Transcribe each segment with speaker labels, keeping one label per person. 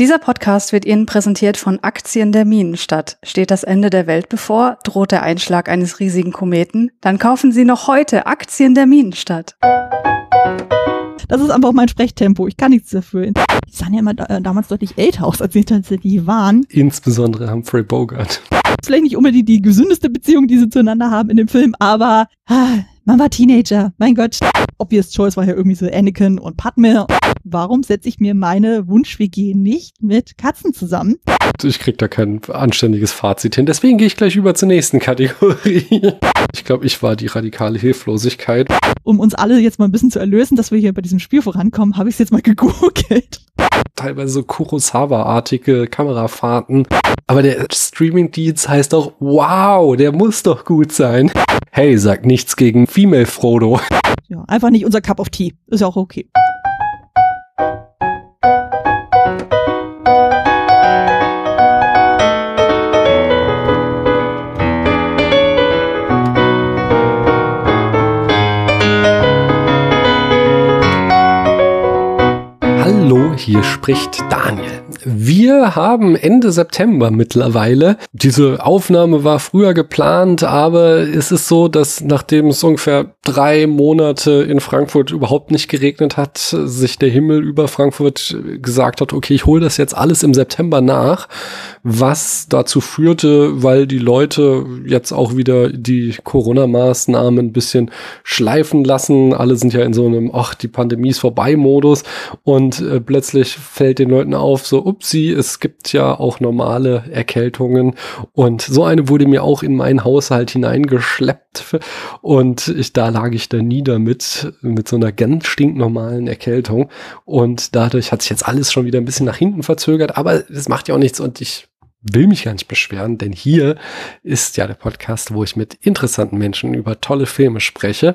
Speaker 1: Dieser Podcast wird Ihnen präsentiert von Aktien der Minenstadt. Steht das Ende der Welt bevor? Droht der Einschlag eines riesigen Kometen? Dann kaufen Sie noch heute Aktien der Minenstadt.
Speaker 2: Das ist einfach mein Sprechtempo. Ich kann nichts dafür. Die sahen ja immer äh, damals deutlich älter aus, als sie tatsächlich waren.
Speaker 3: Insbesondere Humphrey Bogart.
Speaker 2: Vielleicht nicht unbedingt die gesündeste Beziehung, die sie zueinander haben in dem Film, aber ah, man war Teenager. Mein Gott. Obvious Choice war ja irgendwie so Anakin und Padme. Warum setze ich mir meine Wunsch-WG nicht mit Katzen zusammen?
Speaker 3: Ich krieg da kein anständiges Fazit hin. Deswegen gehe ich gleich über zur nächsten Kategorie. Ich glaube, ich war die radikale Hilflosigkeit.
Speaker 2: Um uns alle jetzt mal ein bisschen zu erlösen, dass wir hier bei diesem Spiel vorankommen, habe ich es jetzt mal gegoogelt.
Speaker 3: Teilweise so Kurosawa-artige Kamerafahrten. Aber der Streaming-Dienst heißt doch, wow, der muss doch gut sein. Hey, sagt nichts gegen Female Frodo.
Speaker 2: Ja, einfach nicht unser Cup of Tea. Ist ja auch okay.
Speaker 3: Hier spricht Daniel. Wir haben Ende September mittlerweile. Diese Aufnahme war früher geplant, aber es ist so, dass nachdem es ungefähr drei Monate in Frankfurt überhaupt nicht geregnet hat, sich der Himmel über Frankfurt gesagt hat, okay, ich hole das jetzt alles im September nach, was dazu führte, weil die Leute jetzt auch wieder die Corona-Maßnahmen ein bisschen schleifen lassen. Alle sind ja in so einem, ach, die Pandemie ist vorbei Modus und äh, plötzlich fällt den Leuten auf, so, upsi, es gibt ja auch normale Erkältungen. Und so eine wurde mir auch in meinen Haushalt hineingeschleppt. Und ich, da lag ich da nieder mit, mit so einer ganz stinknormalen Erkältung. Und dadurch hat sich jetzt alles schon wieder ein bisschen nach hinten verzögert, aber das macht ja auch nichts. Und ich will mich gar nicht beschweren, denn hier ist ja der Podcast, wo ich mit interessanten Menschen über tolle Filme spreche.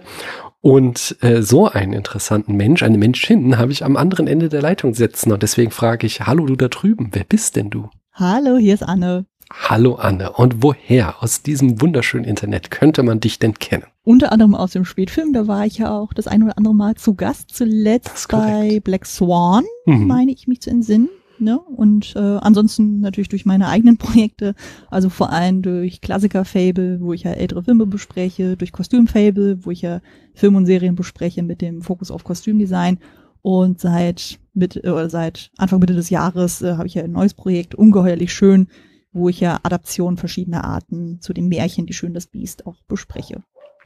Speaker 3: Und äh, so einen interessanten Mensch, eine Menschin, habe ich am anderen Ende der Leitung sitzen. Und deswegen frage ich, hallo du da drüben, wer bist denn du?
Speaker 2: Hallo, hier ist Anne.
Speaker 3: Hallo Anne. Und woher aus diesem wunderschönen Internet könnte man dich denn kennen?
Speaker 2: Unter anderem aus dem Spätfilm, da war ich ja auch das ein oder andere Mal zu Gast, zuletzt bei Black Swan, mhm. meine ich mich zu entsinnen. Ne? Und äh, ansonsten natürlich durch meine eigenen Projekte, also vor allem durch Klassiker-Fable, wo ich ja ältere Filme bespreche, durch Kostüm-Fable, wo ich ja Filme und Serien bespreche mit dem Fokus auf Kostümdesign. Und seit, mit, äh, seit Anfang Mitte des Jahres äh, habe ich ja ein neues Projekt, ungeheuerlich schön, wo ich ja Adaptionen verschiedener Arten zu dem Märchen Die Schön das Biest auch bespreche.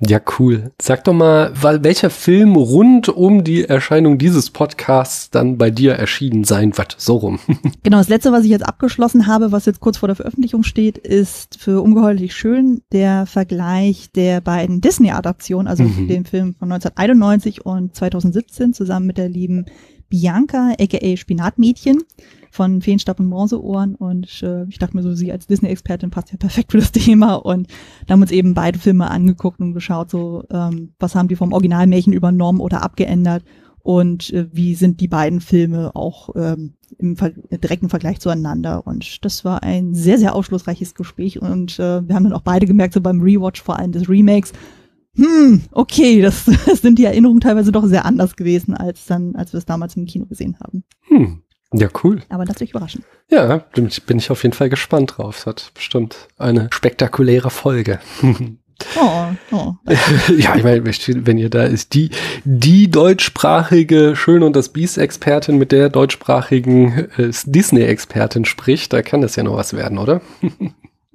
Speaker 3: Ja, cool. Sag doch mal, welcher Film rund um die Erscheinung dieses Podcasts dann bei dir erschienen sein wird. So rum.
Speaker 2: genau, das letzte, was ich jetzt abgeschlossen habe, was jetzt kurz vor der Veröffentlichung steht, ist für ungeheuerlich schön der Vergleich der beiden Disney-Adaptionen, also mhm. den Film von 1991 und 2017 zusammen mit der lieben Bianca, aka Spinatmädchen von Feenstab und Bronzeohren. Und äh, ich dachte mir so, sie als Disney-Expertin passt ja perfekt für das Thema. Und da haben uns eben beide Filme angeguckt und geschaut, so ähm, was haben die vom Originalmärchen übernommen oder abgeändert? Und äh, wie sind die beiden Filme auch ähm, im Ver direkten Vergleich zueinander. Und das war ein sehr, sehr aufschlussreiches Gespräch. Und äh, wir haben dann auch beide gemerkt, so beim Rewatch vor allem des Remakes, hm, okay, das, das sind die Erinnerungen teilweise doch sehr anders gewesen, als dann, als wir es damals im Kino gesehen haben.
Speaker 3: Hm. Ja, cool.
Speaker 2: Aber lass dich überraschen.
Speaker 3: Ja, bin ich auf jeden Fall gespannt drauf. Es hat bestimmt eine spektakuläre Folge.
Speaker 2: Oh, oh.
Speaker 3: ja, ich meine, wenn ihr da ist, die, die deutschsprachige Schön und das Biest-Expertin mit der deutschsprachigen äh, Disney-Expertin spricht, da kann das ja noch was werden, oder?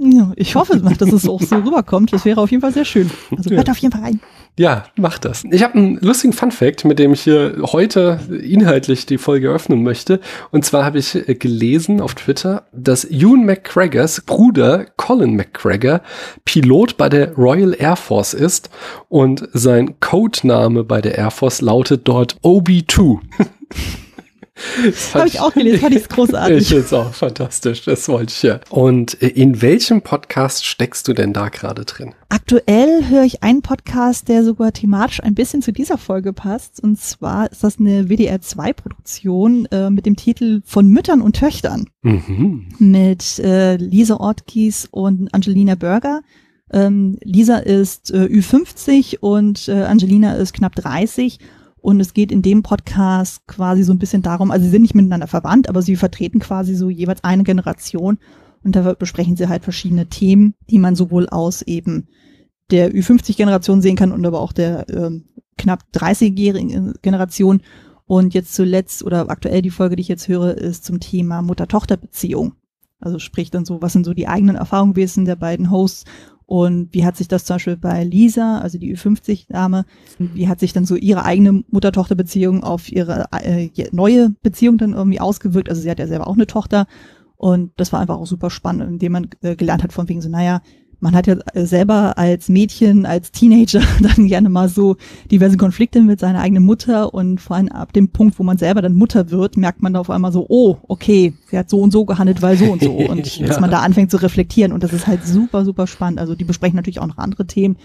Speaker 2: Ja, ich hoffe, dass es auch so rüberkommt. Das wäre auf jeden Fall sehr schön. Also hört ja. auf jeden Fall rein.
Speaker 3: Ja, mach das. Ich habe einen lustigen Fun Fact, mit dem ich hier heute inhaltlich die Folge öffnen möchte. Und zwar habe ich äh, gelesen auf Twitter, dass Ewan McGregors Bruder Colin McGregor Pilot bei der Royal Air Force ist und sein Codename bei der Air Force lautet dort OB2.
Speaker 2: Habe ich auch gelesen, fand ich großartig.
Speaker 3: Ich finde es auch fantastisch, das wollte ich ja. Und äh, in welchem Podcast steckst du denn da gerade drin?
Speaker 2: Aktuell höre ich einen Podcast, der sogar thematisch ein bisschen zu dieser Folge passt. Und zwar ist das eine WDR2-Produktion äh, mit dem Titel Von Müttern und Töchtern. Mhm. Mit äh, Lisa Ortkies und Angelina Berger. Ähm, Lisa ist äh, Ü50 und äh, Angelina ist knapp 30 Und es geht in dem Podcast quasi so ein bisschen darum, also sie sind nicht miteinander verwandt, aber sie vertreten quasi so jeweils eine Generation. Und da besprechen sie halt verschiedene Themen, die man sowohl aus eben der Ü50-Generation sehen kann und aber auch der ähm, knapp 30-jährigen Generation. Und jetzt zuletzt oder aktuell die Folge, die ich jetzt höre, ist zum Thema Mutter-Tochter-Beziehung. Also sprich dann so, was sind so die eigenen Erfahrungen gewesen der beiden Hosts und wie hat sich das zum Beispiel bei Lisa, also die Ü50-Dame, wie hat sich dann so ihre eigene Mutter-Tochter-Beziehung auf ihre äh, neue Beziehung dann irgendwie ausgewirkt? Also sie hat ja selber auch eine Tochter und das war einfach auch super spannend, indem man äh, gelernt hat von wegen so, naja, man hat ja äh, selber als Mädchen, als Teenager dann gerne mal so diverse Konflikte mit seiner eigenen Mutter und vor allem ab dem Punkt, wo man selber dann Mutter wird, merkt man auf einmal so, oh, okay, sie hat so und so gehandelt, weil so und so und ja. dass man da anfängt zu reflektieren und das ist halt super, super spannend. Also die besprechen natürlich auch noch andere Themen.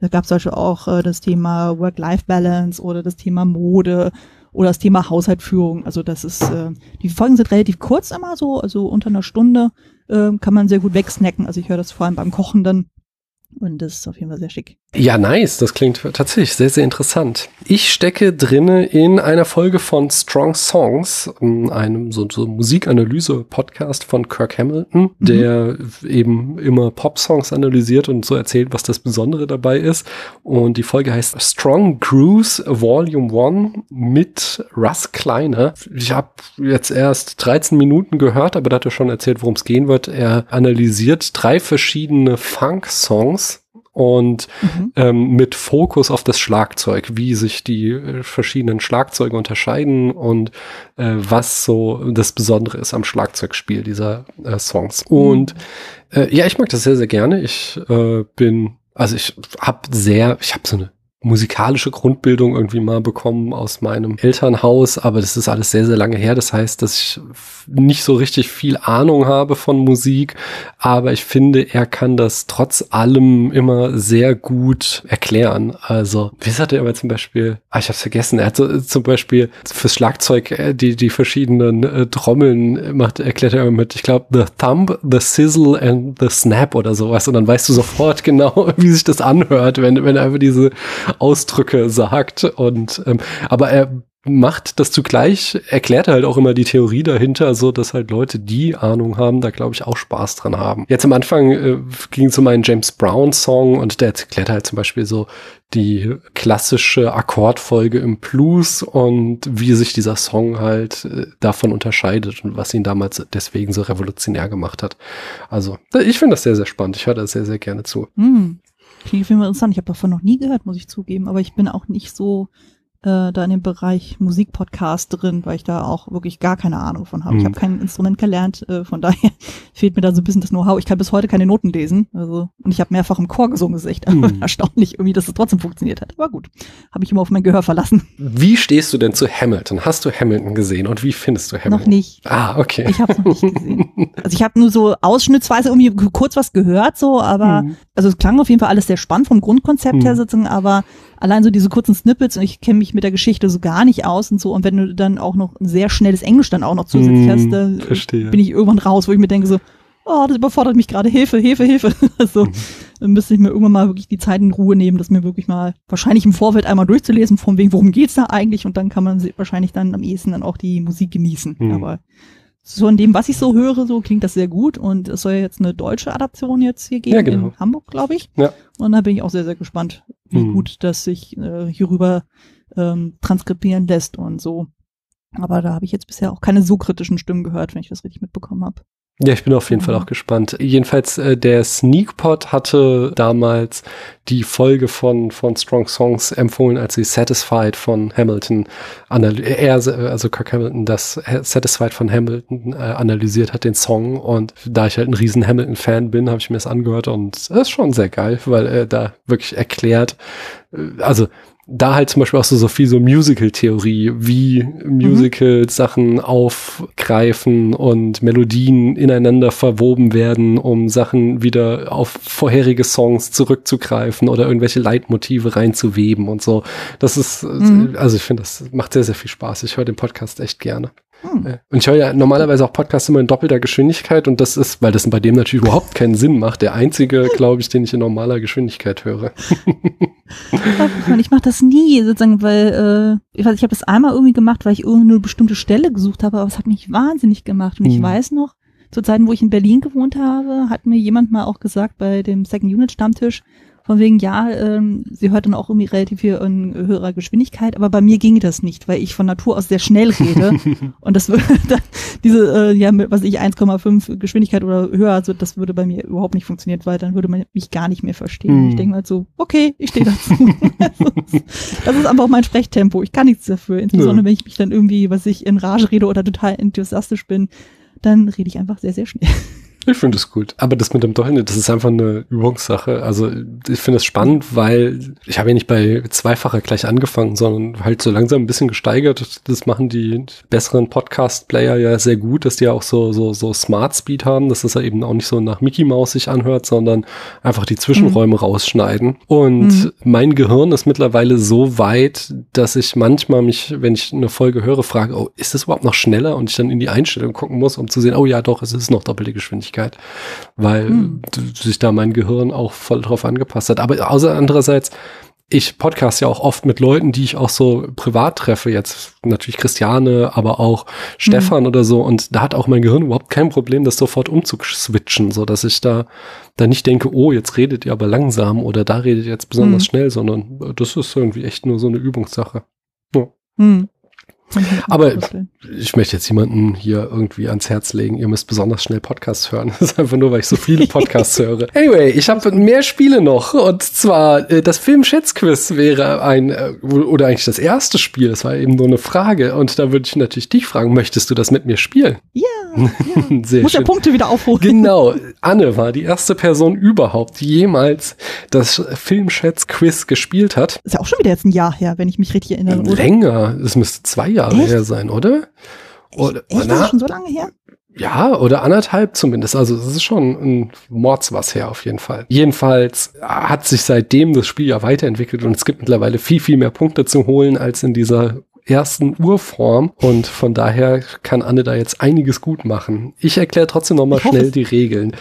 Speaker 2: Da gab es zum Beispiel auch äh, das Thema Work-Life-Balance oder das Thema Mode oder das Thema Haushaltführung. Also das ist, äh, die Folgen sind relativ kurz immer so, also unter einer Stunde äh, kann man sehr gut wegsnacken. Also ich höre das vor allem beim Kochen dann und das ist auf jeden Fall sehr schick.
Speaker 3: Ja, nice. Das klingt tatsächlich sehr, sehr interessant. Ich stecke drinne in einer Folge von Strong Songs, einem so, so Musikanalyse-Podcast von Kirk Hamilton, mhm. der eben immer Pop-Songs analysiert und so erzählt, was das Besondere dabei ist. Und die Folge heißt Strong Grooves Volume 1 mit Russ Kleiner. Ich habe jetzt erst 13 Minuten gehört, aber da hat er schon erzählt, worum es gehen wird. Er analysiert drei verschiedene Funk-Songs und mhm. ähm, mit Fokus auf das Schlagzeug, wie sich die äh, verschiedenen Schlagzeuge unterscheiden und äh, was so das Besondere ist am Schlagzeugspiel dieser äh, Songs. Mhm. Und äh, ja, ich mag das sehr, sehr gerne. Ich äh, bin, also ich habe sehr, ich habe so eine musikalische Grundbildung irgendwie mal bekommen aus meinem Elternhaus, aber das ist alles sehr, sehr lange her. Das heißt, dass ich nicht so richtig viel Ahnung habe von Musik, aber ich finde, er kann das trotz allem immer sehr gut erklären. Also, wie sagt er immer zum Beispiel, ah, ich hab's vergessen, er hat so, zum Beispiel fürs Schlagzeug äh, die, die verschiedenen äh, Trommeln macht, erklärt er immer mit, ich glaube, the thumb, the sizzle and the snap oder sowas und dann weißt du sofort genau, wie sich das anhört, wenn, wenn er einfach diese Ausdrücke sagt. Und ähm, aber er macht das zugleich, erklärt er halt auch immer die Theorie dahinter, so dass halt Leute, die Ahnung haben, da glaube ich auch Spaß dran haben. Jetzt am Anfang äh, ging es um einen James Brown Song und der erklärt halt zum Beispiel so die klassische Akkordfolge im Blues und wie sich dieser Song halt äh, davon unterscheidet und was ihn damals deswegen so revolutionär gemacht hat. Also ich finde das sehr, sehr spannend. Ich höre da sehr, sehr gerne zu.
Speaker 2: Mm. Klingt auf interessant. Ich habe davon noch nie gehört, muss ich zugeben. Aber ich bin auch nicht so äh, da in dem Bereich Musikpodcast drin, weil ich da auch wirklich gar keine Ahnung von habe. Mhm. Ich habe kein Instrument gelernt, äh, von daher fehlt mir da so ein bisschen das Know-how. Ich kann bis heute keine Noten lesen. Also, und ich habe mehrfach im Chor gesungen, ist echt mhm. erstaunlich irgendwie, dass es trotzdem funktioniert hat. Aber gut, habe ich immer auf mein Gehör verlassen.
Speaker 3: Wie stehst du denn zu Hamilton? Hast du Hamilton gesehen und wie findest du Hamilton?
Speaker 2: Noch nicht.
Speaker 3: Ah, okay.
Speaker 2: Ich habe es noch nicht gesehen. Also ich habe nur so ausschnittsweise irgendwie kurz was gehört, so, aber mhm. also es klang auf jeden Fall alles sehr spannend vom Grundkonzept her mhm. sozusagen, aber allein so diese kurzen Snippets und ich kenne mich mit der Geschichte so gar nicht aus und so. Und wenn du dann auch noch ein sehr schnelles Englisch dann auch noch zusätzlich mm, hast, da verstehe. bin ich irgendwann raus, wo ich mir denke so, oh, das überfordert mich gerade, Hilfe, Hilfe, Hilfe. also mhm. dann müsste ich mir irgendwann mal wirklich die Zeit in Ruhe nehmen, das mir wirklich mal wahrscheinlich im Vorfeld einmal durchzulesen, von wegen, worum geht's da eigentlich? Und dann kann man wahrscheinlich dann am ehesten dann auch die Musik genießen. Mhm. Aber so in dem, was ich so höre, so klingt das sehr gut. Und es soll ja jetzt eine deutsche Adaption jetzt hier geben, ja, genau. in Hamburg, glaube ich. Ja. Und da bin ich auch sehr, sehr gespannt, wie mhm. gut das sich äh, hierüber ähm, transkribieren lässt und so. Aber da habe ich jetzt bisher auch keine so kritischen Stimmen gehört, wenn ich das richtig mitbekommen habe.
Speaker 3: Ja, ich bin auf jeden Fall auch gespannt. Jedenfalls, äh, der Sneakpot hatte damals die Folge von, von Strong Songs empfohlen, als sie Satisfied von Hamilton, er, also Kirk Hamilton, das Satisfied von Hamilton äh, analysiert hat, den Song. Und da ich halt ein riesen Hamilton-Fan bin, habe ich mir das angehört und es ist schon sehr geil, weil er da wirklich erklärt, äh, also da halt zum Beispiel auch so, so viel so Musical-Theorie, wie Musical-Sachen aufgreifen und Melodien ineinander verwoben werden, um Sachen wieder auf vorherige Songs zurückzugreifen oder irgendwelche Leitmotive reinzuweben und so. Das ist, mhm. also ich finde, das macht sehr, sehr viel Spaß. Ich höre den Podcast echt gerne. Hm. Und ich höre ja normalerweise auch Podcasts immer in doppelter Geschwindigkeit und das ist, weil das bei dem natürlich überhaupt keinen Sinn macht, der einzige, glaube ich, den ich in normaler Geschwindigkeit höre.
Speaker 2: ich mache das nie, sozusagen, weil äh, ich, weiß, ich habe das einmal irgendwie gemacht, weil ich irgendeine bestimmte Stelle gesucht habe, aber es hat mich wahnsinnig gemacht. Und ich weiß noch, zu Zeiten, wo ich in Berlin gewohnt habe, hat mir jemand mal auch gesagt bei dem Second Unit Stammtisch, von wegen, ja, ähm, sie hört dann auch irgendwie relativ viel in höherer Geschwindigkeit, aber bei mir ging das nicht, weil ich von Natur aus sehr schnell rede. und das würde dann, diese, äh, ja, was ich, 1,5 Geschwindigkeit oder höher, also das würde bei mir überhaupt nicht funktionieren, weil dann würde man mich gar nicht mehr verstehen. Mhm. Ich denke mal so, okay, ich stehe dazu. das ist einfach mein Sprechtempo. Ich kann nichts dafür. Insbesondere, ja. wenn ich mich dann irgendwie, was ich in Rage rede oder total enthusiastisch bin, dann rede ich einfach sehr, sehr schnell.
Speaker 3: Ich finde es gut. Aber das mit dem Doppeln, das ist einfach eine Übungssache. Also ich finde es spannend, weil ich habe ja nicht bei zweifacher gleich angefangen, sondern halt so langsam ein bisschen gesteigert. Das machen die besseren Podcast-Player ja sehr gut, dass die auch so, so, so Smart Speed haben, dass das ja eben auch nicht so nach Mickey Mouse sich anhört, sondern einfach die Zwischenräume mhm. rausschneiden. Und mhm. mein Gehirn ist mittlerweile so weit, dass ich manchmal mich, wenn ich eine Folge höre, frage, oh, ist das überhaupt noch schneller? Und ich dann in die Einstellung gucken muss, um zu sehen, oh ja, doch, es ist noch doppelte Geschwindigkeit. Geschwindigkeit, weil hm. sich da mein Gehirn auch voll drauf angepasst hat. Aber außer andererseits, ich podcast ja auch oft mit Leuten, die ich auch so privat treffe, jetzt natürlich Christiane, aber auch Stefan mhm. oder so. Und da hat auch mein Gehirn überhaupt kein Problem, das sofort umzuswitchen, so dass ich da, da nicht denke, oh, jetzt redet ihr aber langsam oder da redet ihr jetzt besonders mhm. schnell, sondern das ist irgendwie echt nur so eine Übungssache. Ja. Mhm. Aber ich möchte jetzt jemanden hier irgendwie ans Herz legen. Ihr müsst besonders schnell Podcasts hören. Das ist einfach nur, weil ich so viele Podcasts höre. Anyway, ich habe mehr Spiele noch. Und zwar äh, das Film-Schätzquiz wäre ein, äh, oder eigentlich das erste Spiel. Das war eben nur eine Frage. Und da würde ich natürlich dich fragen, möchtest du das mit mir spielen?
Speaker 2: Ja. ja. Sehr Muss schön. der Punkte wieder aufholen.
Speaker 3: Genau. Anne war die erste Person überhaupt, die jemals das Film-Schätzquiz gespielt hat.
Speaker 2: Ist ja auch schon wieder jetzt ein Jahr her, wenn ich mich richtig erinnere.
Speaker 3: Länger. Es müsste zwei Jahre Echt? her sein, oder?
Speaker 2: Oder, Echt? Ist das schon so lange her?
Speaker 3: Ja, oder anderthalb zumindest. Also es ist schon ein Mords was her auf jeden Fall. Jedenfalls hat sich seitdem das Spiel ja weiterentwickelt und es gibt mittlerweile viel, viel mehr Punkte zu holen als in dieser ersten Urform und von daher kann Anne da jetzt einiges gut machen. Ich erkläre trotzdem nochmal schnell die Regeln.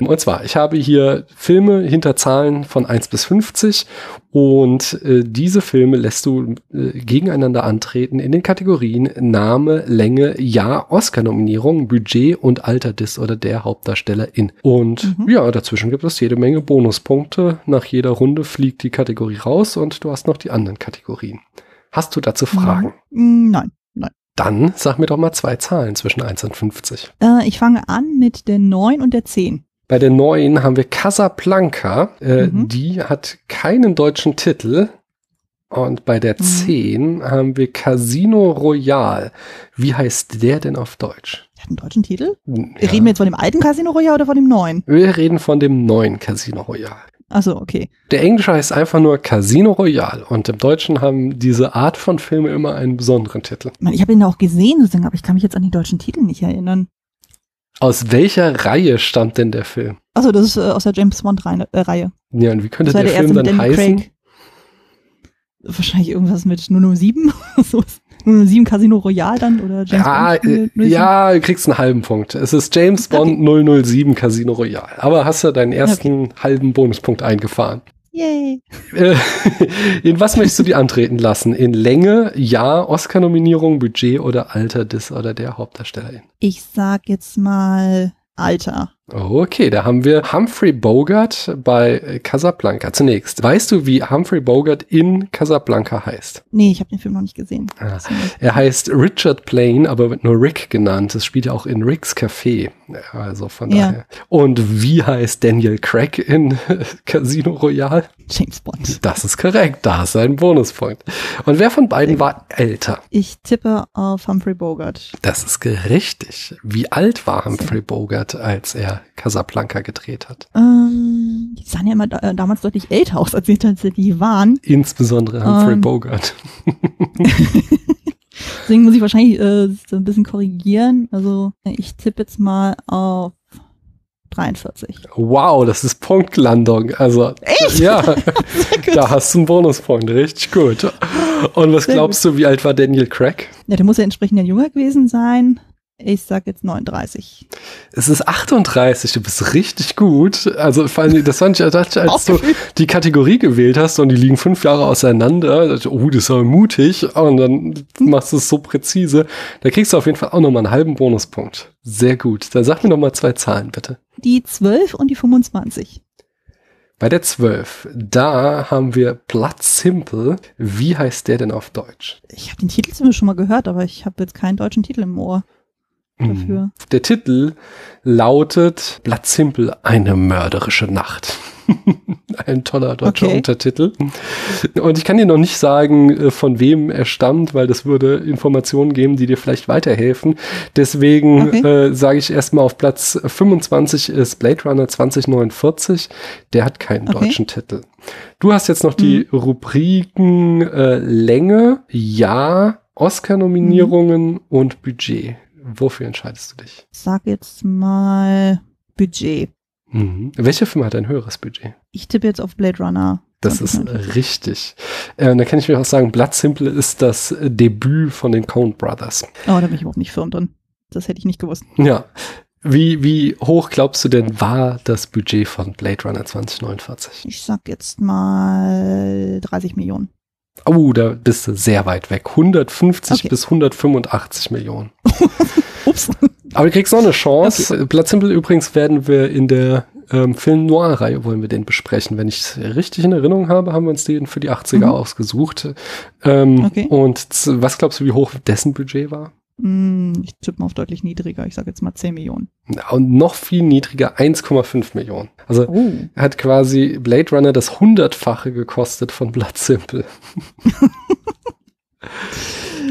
Speaker 3: Und zwar, ich habe hier Filme hinter Zahlen von 1 bis 50 und äh, diese Filme lässt du äh, gegeneinander antreten in den Kategorien Name, Länge, Jahr, Oscar-Nominierung, Budget und Alter des oder der Hauptdarstellerin. Und mhm. ja, dazwischen gibt es jede Menge Bonuspunkte. Nach jeder Runde fliegt die Kategorie raus und du hast noch die anderen Kategorien. Hast du dazu Fragen?
Speaker 2: Nein. Nein.
Speaker 3: Dann sag mir doch mal zwei Zahlen zwischen 1 und 50.
Speaker 2: Äh, ich fange an mit der 9 und der 10.
Speaker 3: Bei der neuen haben wir Casablanca. Äh, mhm. Die hat keinen deutschen Titel. Und bei der mhm. 10 haben wir Casino Royale. Wie heißt der denn auf Deutsch?
Speaker 2: Der hat einen deutschen Titel? Ja. Reden wir jetzt von dem alten Casino Royale oder von dem neuen?
Speaker 3: Wir reden von dem neuen Casino Royale.
Speaker 2: Also okay.
Speaker 3: Der Englische heißt einfach nur Casino Royale und im Deutschen haben diese Art von Filme immer einen besonderen Titel.
Speaker 2: Ich habe ihn auch gesehen, sozusagen, aber ich kann mich jetzt an den deutschen Titel nicht erinnern.
Speaker 3: Aus welcher Reihe stammt denn der Film?
Speaker 2: Also das ist äh, aus der James Bond-Reihe. Äh,
Speaker 3: ja, und wie könnte der, der Film dann heißen? Craig.
Speaker 2: Wahrscheinlich irgendwas mit 007. 007 Casino Royale dann oder
Speaker 3: James ja, Bond? 007? Ja, du kriegst einen halben Punkt. Es ist James Bond okay. 007 Casino Royale. Aber hast du deinen ersten okay. halben Bonuspunkt eingefahren.
Speaker 2: Yay.
Speaker 3: Äh, in was möchtest du die antreten lassen? In Länge, Jahr, Oscar-Nominierung, Budget oder Alter des oder der Hauptdarstellerin?
Speaker 2: Ich sag jetzt mal Alter.
Speaker 3: Okay, da haben wir Humphrey Bogart bei Casablanca. Zunächst, weißt du, wie Humphrey Bogart in Casablanca heißt?
Speaker 2: Nee, ich habe den Film noch nicht gesehen. Ah,
Speaker 3: er heißt Richard Plain, aber wird nur Rick genannt. Das spielt ja auch in Rick's Café. Also von ja. daher. Und wie heißt Daniel Craig in Casino Royale?
Speaker 2: James Bond.
Speaker 3: Das ist korrekt. Da ist ein Bonuspunkt. Und wer von beiden war älter?
Speaker 2: Ich tippe auf Humphrey Bogart.
Speaker 3: Das ist richtig. Wie alt war Humphrey Bogart, als er Casablanca gedreht hat?
Speaker 2: Ähm, die sahen ja immer da, äh, damals deutlich älter aus, als sie tatsächlich waren.
Speaker 3: Insbesondere Humphrey ähm. Bogart.
Speaker 2: Deswegen muss ich wahrscheinlich äh, so ein bisschen korrigieren. Also ich tippe jetzt mal auf 43.
Speaker 3: Wow, das ist Punktlandung. Also,
Speaker 2: Echt?
Speaker 3: ja, da hast du einen Bonuspunkt. Richtig gut. Und was
Speaker 2: Sehr
Speaker 3: glaubst du, wie alt war Daniel Craig?
Speaker 2: Ja, der muss ja entsprechend ja jünger gewesen sein. Ich sag jetzt 39.
Speaker 3: Es ist 38, du bist richtig gut. Also vor allem, das fand ich, als du die Kategorie gewählt hast und die liegen fünf Jahre auseinander, dachte oh, das ist aber mutig. Und dann machst du es so präzise. Da kriegst du auf jeden Fall auch nochmal einen halben Bonuspunkt. Sehr gut. Dann sag mir noch mal zwei Zahlen, bitte.
Speaker 2: Die 12 und die 25.
Speaker 3: Bei der 12, da haben wir Blood Simple. Wie heißt der denn auf Deutsch?
Speaker 2: Ich habe den Titel zumindest schon mal gehört, aber ich habe jetzt keinen deutschen Titel im Ohr dafür.
Speaker 3: Der Titel lautet Blood Simple, eine mörderische Nacht. Ein toller deutscher
Speaker 2: Okay.
Speaker 3: Untertitel. Und ich kann dir noch nicht sagen, äh, von wem er stammt, weil das würde Informationen geben, die dir vielleicht weiterhelfen. Deswegen
Speaker 2: Okay.
Speaker 3: äh, sage ich erstmal auf Platz 25 ist Blade Runner 2049. Der hat keinen
Speaker 2: Okay.
Speaker 3: deutschen Titel. Du hast jetzt noch die Rubriken äh, Länge, Jahr, Oscar-Nominierungen und Budget. Wofür entscheidest du dich?
Speaker 2: Ich sag jetzt mal Budget.
Speaker 3: Mhm. Welcher Film hat ein höheres Budget?
Speaker 2: Ich tippe jetzt auf Blade Runner.
Speaker 3: Das ist
Speaker 2: 2049.
Speaker 3: richtig. Äh, und da kann ich mir auch sagen, Blood Simple ist das äh, Debüt von den Coen Brothers.
Speaker 2: Oh, da bin ich überhaupt nicht firm drin. Das hätte ich nicht gewusst.
Speaker 3: Ja. Wie, wie hoch glaubst du denn war das Budget von Blade Runner 2049?
Speaker 2: Ich sag jetzt mal 30 Millionen.
Speaker 3: Oh, da bist du sehr weit weg. 150
Speaker 2: Okay.
Speaker 3: bis 185 Millionen.
Speaker 2: Ups.
Speaker 3: Aber du kriegst noch eine Chance. Blood Simple übrigens werden wir in der ähm, Film Noir-Reihe wollen wir den besprechen. Wenn ich es richtig in Erinnerung habe, haben wir uns den für die 80er
Speaker 2: Mhm.
Speaker 3: ausgesucht. Ähm,
Speaker 2: Okay.
Speaker 3: Und was glaubst du, wie hoch dessen Budget war?
Speaker 2: Hm, ich tippe mal auf deutlich niedriger. Ich sag jetzt mal 10 Millionen.
Speaker 3: Und noch viel niedriger, 1,5 Millionen. Also
Speaker 2: Oh.
Speaker 3: hat quasi Blade Runner das hundertfache gekostet von Blood Simple.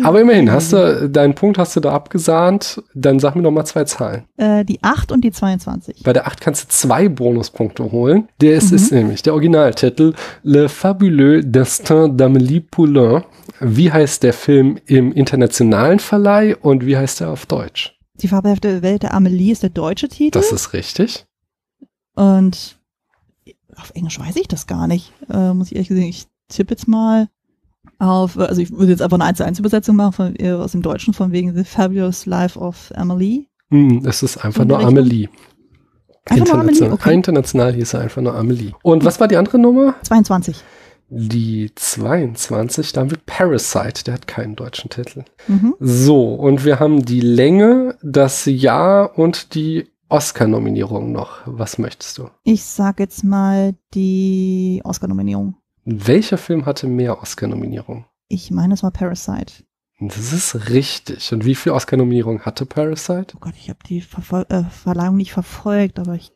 Speaker 3: Aber immerhin, hast du, deinen Punkt hast du da abgesahnt, dann sag mir noch mal zwei Zahlen.
Speaker 2: Äh, die 8 und die 22.
Speaker 3: Bei der 8 kannst du zwei Bonuspunkte holen. Der ist,
Speaker 2: Mhm.
Speaker 3: ist nämlich der Originaltitel Le Fabuleux Destin d'Amélie Poulain. Wie heißt der Film im internationalen Verleih und wie heißt er auf Deutsch?
Speaker 2: Die fabelhafte Welt der Amelie ist der deutsche Titel.
Speaker 3: Das ist richtig.
Speaker 2: Und auf Englisch weiß ich das gar nicht. Äh, muss ich ehrlich gesagt, ich tippe jetzt mal auf, also ich würde jetzt einfach eine 1 zu 1 Übersetzung machen von, äh, aus dem Deutschen von wegen The Fabulous Life of Emily.
Speaker 3: Hm, es ist einfach
Speaker 2: In
Speaker 3: nur? Amelie.
Speaker 2: Einfach nur Amelie,
Speaker 3: International,
Speaker 2: okay.
Speaker 3: international hieß er einfach nur Amelie. Und was war die andere Nummer?
Speaker 2: 22.
Speaker 3: Die 22, da haben wir Parasite, der hat keinen deutschen Titel.
Speaker 2: Mhm.
Speaker 3: So, und wir haben die Länge, das Jahr und die Oscar-Nominierung noch. Was möchtest du?
Speaker 2: Ich sag jetzt mal die Oscar-Nominierung.
Speaker 3: Welcher Film hatte mehr Oscar-Nominierung?
Speaker 2: Ich meine, es war Parasite.
Speaker 3: Das ist richtig. Und wie viel Oscar-Nominierung hatte Parasite?
Speaker 2: Oh Gott, ich habe die Verfol äh, Verleihung nicht verfolgt, aber ich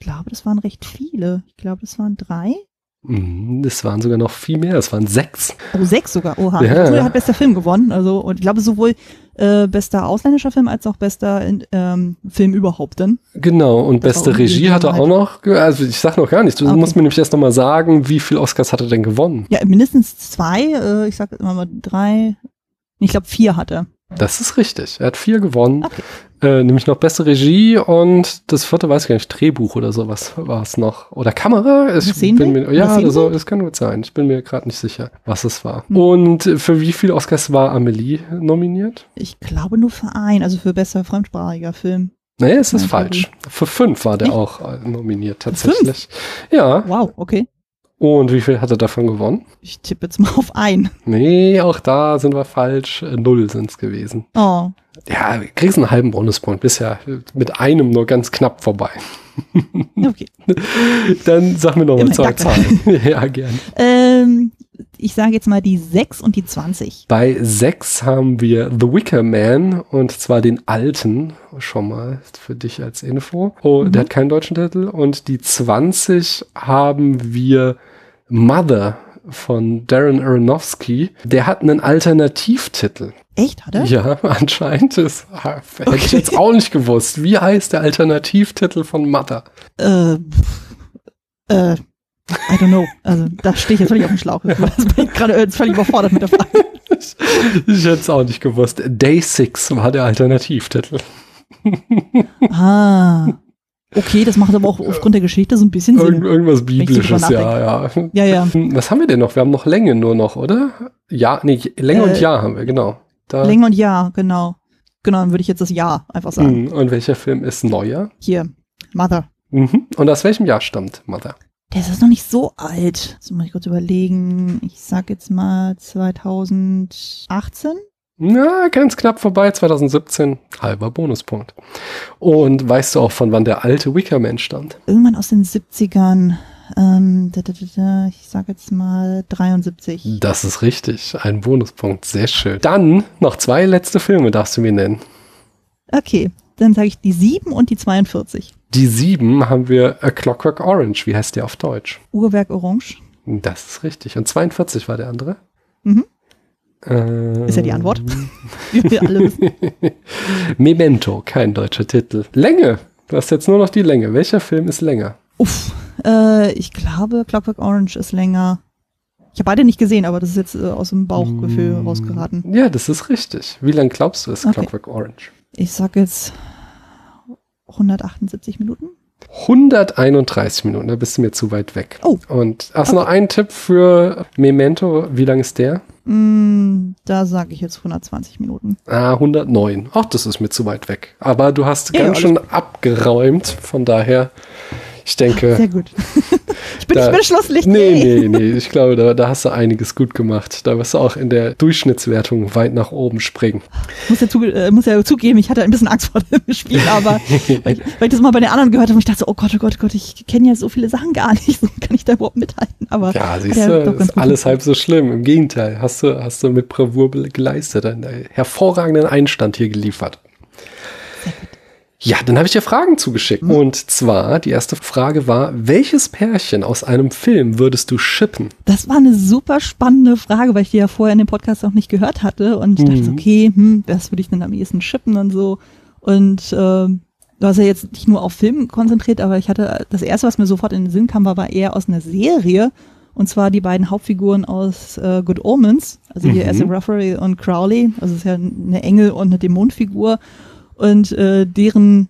Speaker 2: glaube, das waren recht viele. Ich glaube, es waren drei.
Speaker 3: Mhm, Es waren sogar noch viel mehr. Es waren sechs.
Speaker 2: Oh, sechs sogar. Oha.
Speaker 3: Ja.
Speaker 2: Also, er hat bester Film gewonnen. Also, und ich glaube, sowohl äh, bester ausländischer Film als auch bester ähm, Film überhaupt dann.
Speaker 3: Genau, und
Speaker 2: Das
Speaker 3: beste Regie hat er
Speaker 2: so
Speaker 3: auch noch. Also ich sag noch gar nichts. Du
Speaker 2: Okay.
Speaker 3: musst mir nämlich erst noch mal sagen, wie viel Oscars hat er denn gewonnen?
Speaker 2: Ja, mindestens zwei. Äh, ich sag immer mal drei. Ich glaube, vier hat er.
Speaker 3: Das ist richtig. Er hat vier gewonnen.
Speaker 2: Okay.
Speaker 3: Äh, nämlich noch beste Regie und das vierte weiß ich gar nicht, Drehbuch oder sowas war es noch. Oder Kamera? Ich
Speaker 2: Szenenbild?
Speaker 3: bin mir, ja,
Speaker 2: oder
Speaker 3: so,
Speaker 2: Szenenbild?
Speaker 3: es kann gut sein. Ich bin mir gerade nicht sicher, was es war.
Speaker 2: Hm.
Speaker 3: Und für wie viele Oscars war Amelie nominiert?
Speaker 2: Ich glaube nur für einen, also für bester fremdsprachiger Film.
Speaker 3: Nee, es ist falsch. Für fünf war der
Speaker 2: Echt?
Speaker 3: auch äh, nominiert, tatsächlich. Ja.
Speaker 2: Wow, okay.
Speaker 3: Und wie viel hat er davon gewonnen?
Speaker 2: Ich tippe jetzt mal auf einen.
Speaker 3: Nee, auch da sind wir falsch. Äh, Null sind es gewesen.
Speaker 2: Oh,
Speaker 3: Ja, kriegst einen halben Bonuspunkt. Bisher mit einem nur ganz knapp vorbei.
Speaker 2: okay.
Speaker 3: Dann sag mir noch mal
Speaker 2: Immerhin,
Speaker 3: zwei. Zahlen. ja, gern.
Speaker 2: Ähm, ich sage jetzt mal die sechs und die 20.
Speaker 3: Bei sechs haben wir The Wicker Man und zwar den alten, schon mal für dich als Info. Oh,
Speaker 2: Mhm.
Speaker 3: der hat keinen deutschen Titel. Und die 20 haben wir Mother von Darren Aronofsky. Der hat einen Alternativtitel.
Speaker 2: Echt, hat er?
Speaker 3: Ja, anscheinend ist, ah, hätte ich
Speaker 2: Okay.
Speaker 3: jetzt auch nicht gewusst. Wie heißt der Alternativtitel von Mother?
Speaker 2: Äh, äh, I don't know. Also, da stehe ich jetzt völlig auf dem Schlauch. Das bin ich gerade völlig überfordert mit der Frage.
Speaker 3: Ich hätte es auch nicht gewusst. Day Six war der Alternativtitel.
Speaker 2: Ah. Okay, das macht aber auch aufgrund der Geschichte so ein bisschen Sinn.
Speaker 3: Irgend, irgendwas Biblisches, ja, ja.
Speaker 2: Ja, ja.
Speaker 3: Was haben wir denn noch? Wir haben noch Länge nur noch, oder? Ja, nee, Länge
Speaker 2: Äh,
Speaker 3: und Jahr haben wir, genau. Da,
Speaker 2: Länge und Jahr, genau. Genau, dann würde ich jetzt das Jahr einfach sagen.
Speaker 3: Mhm. Und welcher Film ist neuer?
Speaker 2: Hier, Mother.
Speaker 3: Mhm. Und aus welchem Jahr stammt Mother?
Speaker 2: Der ist noch nicht so alt. Das muss ich kurz überlegen. Ich sag jetzt mal 2018.
Speaker 3: Na, ganz knapp vorbei, 2017. Halber Bonuspunkt. Und weißt du auch, von wann der alte Wickerman stammt?
Speaker 2: Irgendwann aus den 70ern. Ähm, da, da, da, ich sag jetzt mal 73.
Speaker 3: Das ist richtig. Ein Bonuspunkt. Sehr schön. Dann noch zwei letzte Filme darfst du mir nennen.
Speaker 2: Okay, dann sage ich die 7 und die 42.
Speaker 3: Die sieben haben wir A Clockwork Orange. Wie heißt der auf Deutsch?
Speaker 2: Uhrwerk Orange.
Speaker 3: Das ist richtig. Und 42 war der andere?
Speaker 2: Mhm.
Speaker 3: Ähm,
Speaker 2: Ist ja die Antwort. Wie wir alle wissen.
Speaker 3: Memento, kein deutscher Titel. Länge. Du hast jetzt nur noch die Länge. Welcher Film ist länger?
Speaker 2: Uff, äh, ich glaube, Clockwork Orange ist länger. Ich habe beide nicht gesehen, aber das ist jetzt äh, aus dem Bauchgefühl
Speaker 3: Mm.
Speaker 2: rausgeraten.
Speaker 3: Ja, das ist richtig. Wie lang glaubst du, ist
Speaker 2: Okay.
Speaker 3: Clockwork Orange?
Speaker 2: Ich sag jetzt 178 Minuten.
Speaker 3: 131 Minuten, da bist du mir zu weit weg.
Speaker 2: Oh.
Speaker 3: Und hast du noch einen Tipp für Memento? Wie lang ist der?
Speaker 2: Mm, da sage ich jetzt 120 Minuten.
Speaker 3: Ah, 109. Ach, das ist mir zu weit weg. Aber du hast
Speaker 2: Ja,
Speaker 3: ganz
Speaker 2: ja,
Speaker 3: schön abgeräumt. Von daher, ich denke.
Speaker 2: Sehr gut. ich bin
Speaker 3: Da-
Speaker 2: nicht mehr Schlusslicht.
Speaker 3: Nee, nee, nee. Ich glaube, da, da hast du einiges gut gemacht. Da wirst du auch in der Durchschnittswertung weit nach oben springen.
Speaker 2: Muss ja, zu, äh, muss ja zugeben, ich hatte ein bisschen Angst vor dem Spiel, aber weil, ich, weil ich das mal bei den anderen gehört habe und ich dachte so, oh Gott, oh Gott, oh Gott, ich kenne ja so viele Sachen gar nicht, so kann ich da überhaupt mithalten. Aber
Speaker 3: Ja, siehst du, ist alles halb so schlimm. Im Gegenteil, hast du, hast du mit Bravour geleistet, einen hervorragenden Einstand hier geliefert. Ja, dann habe ich dir Fragen zugeschickt.
Speaker 2: Mhm.
Speaker 3: Und zwar, die erste Frage war, welches Pärchen aus einem Film würdest du shippen?
Speaker 2: Das war eine super spannende Frage, weil ich die ja vorher in dem Podcast auch nicht gehört hatte und ich dachte
Speaker 3: Mhm.
Speaker 2: okay, hm, was würde ich denn am ehesten shippen und so. Und ähm, du hast ja jetzt nicht nur auf Film konzentriert, aber ich hatte das erste, was mir sofort in den Sinn kam, war, war eher aus einer Serie. Und zwar die beiden Hauptfiguren aus äh, Good Omens, also hier
Speaker 3: Mhm.
Speaker 2: Asa Ruffery und Crowley. Also es ist ja eine Engel- und eine Dämonenfigur. Und äh, deren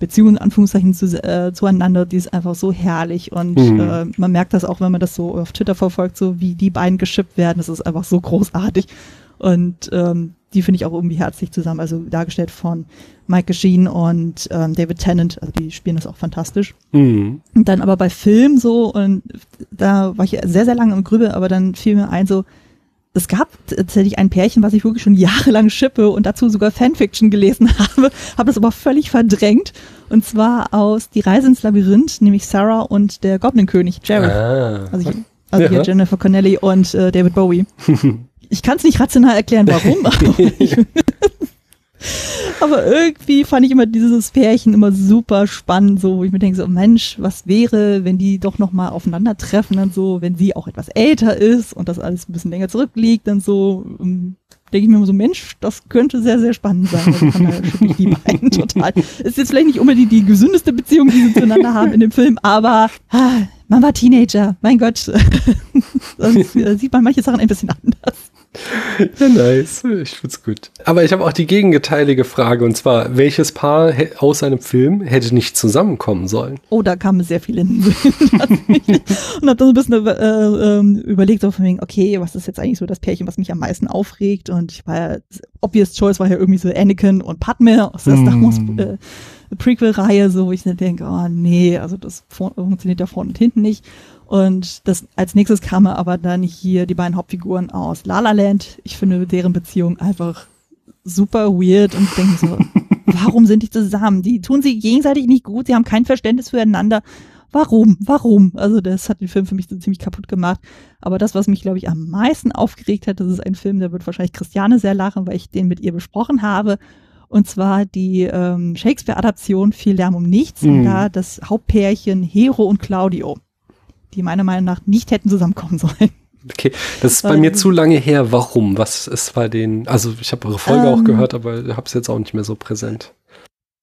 Speaker 2: Beziehung in Anführungszeichen zu, äh, zueinander, die ist einfach so herrlich und
Speaker 3: Mhm.
Speaker 2: äh, man merkt das auch, wenn man das so auf Twitter verfolgt, so wie die beiden geschippt werden, das ist einfach so großartig und ähm, die finde ich auch irgendwie herzlich zusammen, also dargestellt von Mike Sheen und ähm, David Tennant, also die spielen das auch fantastisch.
Speaker 3: Mhm.
Speaker 2: Und dann aber bei Film so, und da war ich sehr, sehr lange im Grübel, aber dann fiel mir ein so, es gab tatsächlich ein Pärchen, was ich wirklich schon jahrelang schippe und dazu sogar Fanfiction gelesen habe, habe das aber völlig verdrängt. Und zwar aus Die Reise ins Labyrinth, nämlich Sarah und der Goblin-König, Jared.
Speaker 3: Ah.
Speaker 2: Also, hier, also
Speaker 3: Ja.
Speaker 2: hier Jennifer Connelly und äh, David Bowie. Ich kann es nicht rational erklären, warum, aber, irgendwie fand ich immer dieses Pärchen immer super spannend, so wo ich mir denke, so Mensch, was wäre, wenn die doch noch mal aufeinandertreffen und so, wenn sie auch etwas älter ist und das alles ein bisschen länger zurückliegt und so. ähm, Denke ich mir immer so, Mensch, das könnte sehr, sehr spannend sein. Also von daher ich die beiden total. Ist jetzt vielleicht nicht unbedingt die gesündeste Beziehung, die sie zueinander haben in dem Film, aber ah, man war Teenager, mein Gott. Sonst äh, sieht man manche Sachen ein bisschen anders.
Speaker 3: Ja, nice. Ich find's gut. Aber ich habe auch die gegengeteilige Frage und zwar, welches Paar aus einem Film hätte nicht zusammenkommen sollen?
Speaker 2: Oh, da kamen sehr viele in den Sinn, tatsächlich. Und hab dann so ein bisschen äh, ähm, überlegt, so von wegen, okay, was ist jetzt eigentlich so das Pärchen, was mich am meisten aufregt? Und ich war ja, Obvious Choice war ja irgendwie so Anakin und Padme aus der Star Wars
Speaker 3: Mm.
Speaker 2: äh, Prequel-Reihe, so wo ich dann denke, oh nee, also das fu- funktioniert da vorne und hinten nicht. Und das als nächstes kamen aber dann hier die beiden Hauptfiguren aus La La Land. Ich finde deren Beziehung einfach super weird und denke so, warum sind die zusammen? Die tun sie gegenseitig nicht gut, sie haben kein Verständnis füreinander. Warum? Warum? Also das hat den Film für mich so ziemlich kaputt gemacht. Aber das, was mich, glaube ich, am meisten aufgeregt hat, das ist ein Film, der wird wahrscheinlich Christiane sehr lachen, weil ich den mit ihr besprochen habe. Und zwar die ähm, Shakespeare-Adaption Viel Lärm um nichts. Und
Speaker 3: Mhm.
Speaker 2: da das Hauptpärchen Hero und Claudio, die meiner Meinung nach nicht hätten zusammenkommen sollen.
Speaker 3: Okay, das ist bei
Speaker 2: Ähm.
Speaker 3: mir zu lange her. Warum? Was ist bei den, also ich habe eure Folge auch
Speaker 2: Ähm.
Speaker 3: gehört, aber habe es jetzt auch nicht mehr so präsent.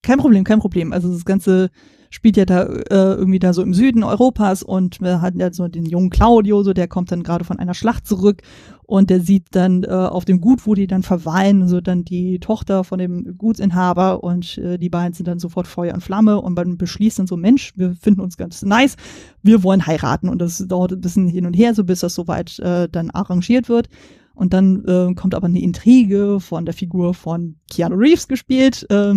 Speaker 2: kein Problem, kein Problem. Also das Ganze spielt ja da äh, irgendwie da so im Süden Europas und wir hatten ja so den jungen Claudio, so der kommt dann gerade von einer Schlacht zurück und der sieht dann äh, auf dem Gut, wo die dann verweilen, so dann die Tochter von dem Gutsinhaber und äh, die beiden sind dann sofort Feuer und Flamme und man beschließt dann so, Mensch, wir finden uns ganz nice, wir wollen heiraten und das dauert ein bisschen hin und her, so bis das soweit äh, dann arrangiert wird. Und dann äh, kommt aber eine Intrige von der Figur von Keanu Reeves gespielt, äh,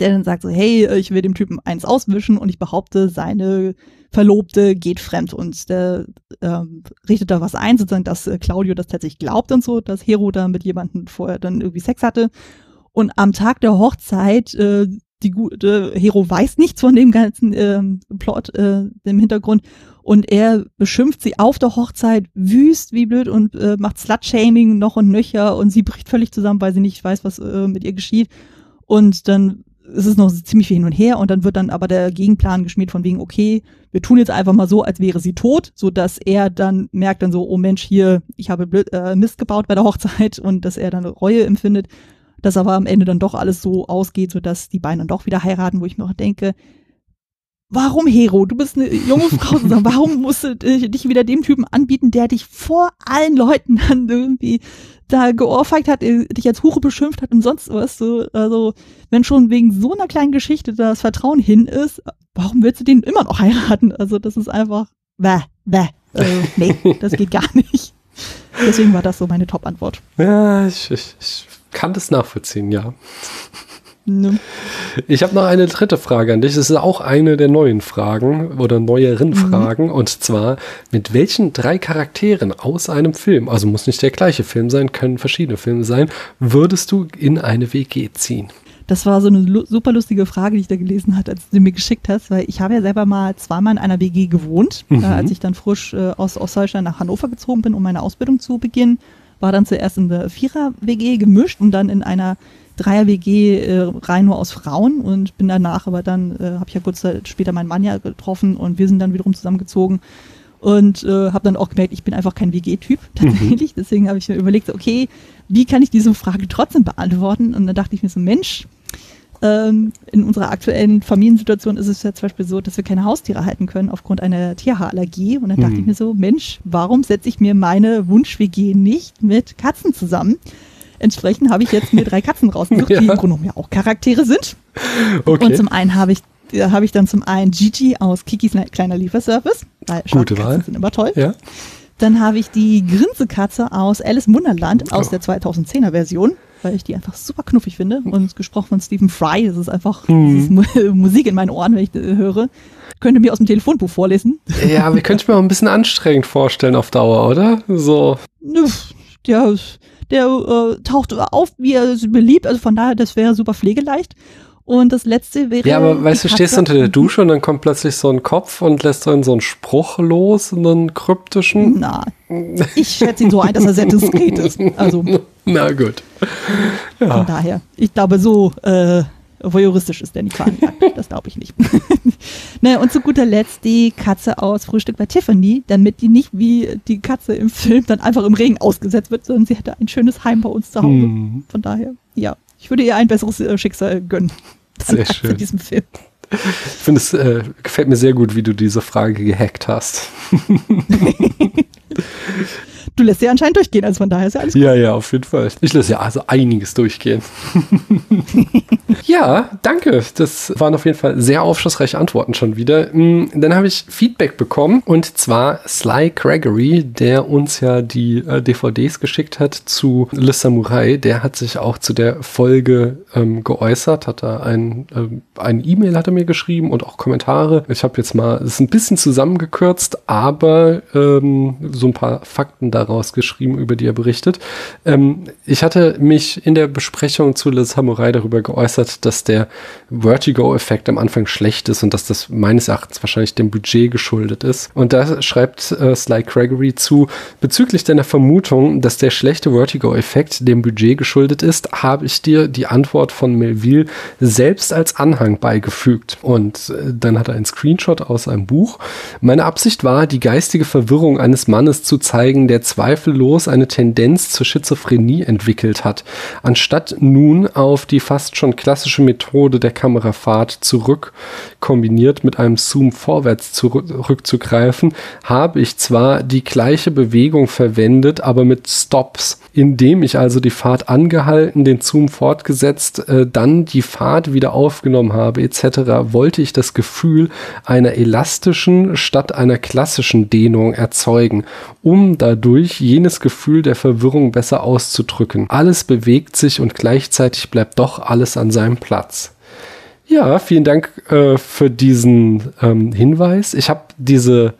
Speaker 2: der dann sagt so, hey, ich will dem Typen eins auswischen und ich behaupte, seine Verlobte geht fremd und der ähm, richtet da was ein, sozusagen, dass äh, Claudio das tatsächlich glaubt und so, dass Hero da mit jemandem vorher dann irgendwie Sex hatte. Und am Tag der Hochzeit, äh, die gute Hero weiß nichts von dem ganzen ähm, Plot, äh, dem Hintergrund. Und er beschimpft sie auf der Hochzeit wüst wie blöd und äh, macht Slut-Shaming noch und nöcher und sie bricht völlig zusammen, weil sie nicht weiß, was äh, mit ihr geschieht. Und dann es ist noch ziemlich viel hin und her und dann wird dann aber der Gegenplan geschmiert von wegen, okay, wir tun jetzt einfach mal so, als wäre sie tot, so dass er dann merkt dann so, oh Mensch, hier, ich habe blöd, äh, Mist gebaut bei der Hochzeit und dass er dann Reue empfindet, dass aber am Ende dann doch alles so ausgeht, so dass die beiden dann doch wieder heiraten, wo ich mir auch denke, warum Hero? Du bist eine junge Frau, warum musst du dich wieder dem Typen anbieten, der dich vor allen Leuten dann irgendwie da geohrfeigt hat, äh, dich als Hure beschimpft hat und sonst was. So, also, wenn schon wegen so einer kleinen Geschichte das Vertrauen hin ist, warum willst du den immer noch heiraten? Also, das ist einfach, bäh, bäh. Also, nee, das geht gar nicht. Deswegen war das so meine Top-Antwort.
Speaker 3: Ja, ich, ich, ich kann das nachvollziehen, ja. Ne. Ich habe noch eine dritte Frage an dich. Das ist auch eine der neuen Fragen oder neueren mhm. Fragen. Und zwar, mit welchen drei Charakteren aus einem Film, also muss nicht der gleiche Film sein, können verschiedene Filme sein, würdest du in eine WG ziehen?
Speaker 2: Das war so eine super lustige Frage, die ich da gelesen habe, als du mir geschickt hast, weil ich habe ja selber mal zweimal in einer WG gewohnt, mhm. äh, als ich dann frisch äh, aus Ostdeutschland nach Hannover gezogen bin, um meine Ausbildung zu beginnen. War dann zuerst in der Vierer-WG gemischt und dann in einer Dreier-WG äh, rein nur aus Frauen und bin danach aber dann, äh, habe ich ja kurz Zeit später meinen Mann ja getroffen und wir sind dann wiederum zusammengezogen und äh, habe dann auch gemerkt, ich bin einfach kein WG-Typ tatsächlich. Mhm. Deswegen habe ich mir überlegt, okay, wie kann ich diese Frage trotzdem beantworten? Und dann dachte ich mir so, Mensch, ähm, in unserer aktuellen Familiensituation ist es ja zum Beispiel so, dass wir keine Haustiere halten können aufgrund einer Tierhaarallergie. Und dann dachte mhm. ich mir so, Mensch, warum setze ich mir meine Wunsch-WG nicht mit Katzen zusammen? Entsprechend habe ich jetzt mir drei Katzen rausgesucht, ja. die im Grunde ja auch Charaktere sind. Okay. Und zum einen habe ich habe ich dann zum einen Gigi aus Kikis kleiner Lieferservice, weil
Speaker 3: Gute Wahl.
Speaker 2: sind immer toll.
Speaker 3: Ja.
Speaker 2: Dann habe ich die Grinsekatze aus Alice im Wunderland aus oh. der 2010er Version, weil ich die einfach super knuffig finde. Und gesprochen von Stephen Fry, das ist einfach hm. Musik in meinen Ohren, wenn ich das höre. Könnte mir aus dem Telefonbuch vorlesen.
Speaker 3: Ja, wir könnten mir auch ein bisschen anstrengend vorstellen auf Dauer, oder? So.
Speaker 2: Ja, der äh, taucht auf, wie er beliebt. Also von daher, das wäre super pflegeleicht. Und das letzte wäre.
Speaker 3: Ja, aber weißt du, stehst unter der Dusche und dann kommt plötzlich so ein Kopf und lässt dann so einen Spruch los, einen kryptischen.
Speaker 2: Na, ich schätze ihn so ein, dass er sehr diskret ist. Also.
Speaker 3: Na gut.
Speaker 2: Ja. Von daher, ich glaube, so äh, voyeuristisch ist der veranlagt. das glaube ich nicht. ne, und zu guter Letzt die Katze aus Frühstück bei Tiffany, damit die nicht wie die Katze im Film dann einfach im Regen ausgesetzt wird, sondern sie hätte ein schönes Heim bei uns zu Hause. Hm. Von daher, ja, ich würde ihr ein besseres äh, Schicksal gönnen.
Speaker 3: Sehr schön. Zu diesem Film. Ich finde, es äh, gefällt mir sehr gut, wie du diese Frage gehackt hast.
Speaker 2: Du lässt ja anscheinend durchgehen, also von daher ist ja alles gut.
Speaker 3: Ja, ja, auf jeden Fall. Ich lasse ja also einiges durchgehen. ja, danke. Das waren auf jeden Fall sehr aufschlussreiche Antworten schon wieder. Mm, dann habe ich Feedback bekommen und zwar Sly Gregory, der uns ja die äh, DVDs geschickt hat zu Le Samurai. Der hat sich auch zu der Folge ähm, geäußert, hat da ein, äh, ein E-Mail hat er mir geschrieben und auch Kommentare. Ich habe jetzt mal, es ist ein bisschen zusammengekürzt, aber ähm, so ein paar Fakten da daraus geschrieben, über die er berichtet. Ähm, ich hatte mich in der Besprechung zu Le Samurai darüber geäußert, dass der Vertigo-Effekt am Anfang schlecht ist und dass das meines Erachtens wahrscheinlich dem Budget geschuldet ist. Und da schreibt äh, Sly Gregory zu, bezüglich deiner Vermutung, dass der schlechte Vertigo-Effekt dem Budget geschuldet ist, habe ich dir die Antwort von Melville selbst als Anhang beigefügt. Und äh, dann hat er einen Screenshot aus einem Buch. Meine Absicht war, die geistige Verwirrung eines Mannes zu zeigen, der zweifellos eine Tendenz zur Schizophrenie entwickelt hat. Anstatt nun auf die fast schon klassische Methode der Kamerafahrt zurück kombiniert mit einem Zoom vorwärts zurückzugreifen, habe ich zwar die gleiche Bewegung verwendet, aber mit Stops, indem ich also die Fahrt angehalten, den Zoom fortgesetzt, äh, dann die Fahrt wieder aufgenommen habe etc., wollte ich das Gefühl einer elastischen statt einer klassischen Dehnung erzeugen, um dadurch jenes Gefühl der Verwirrung besser auszudrücken. Alles bewegt sich und gleichzeitig bleibt doch alles an seinem Platz. Ja, vielen Dank äh, für diesen ähm, Hinweis. Ich habe diese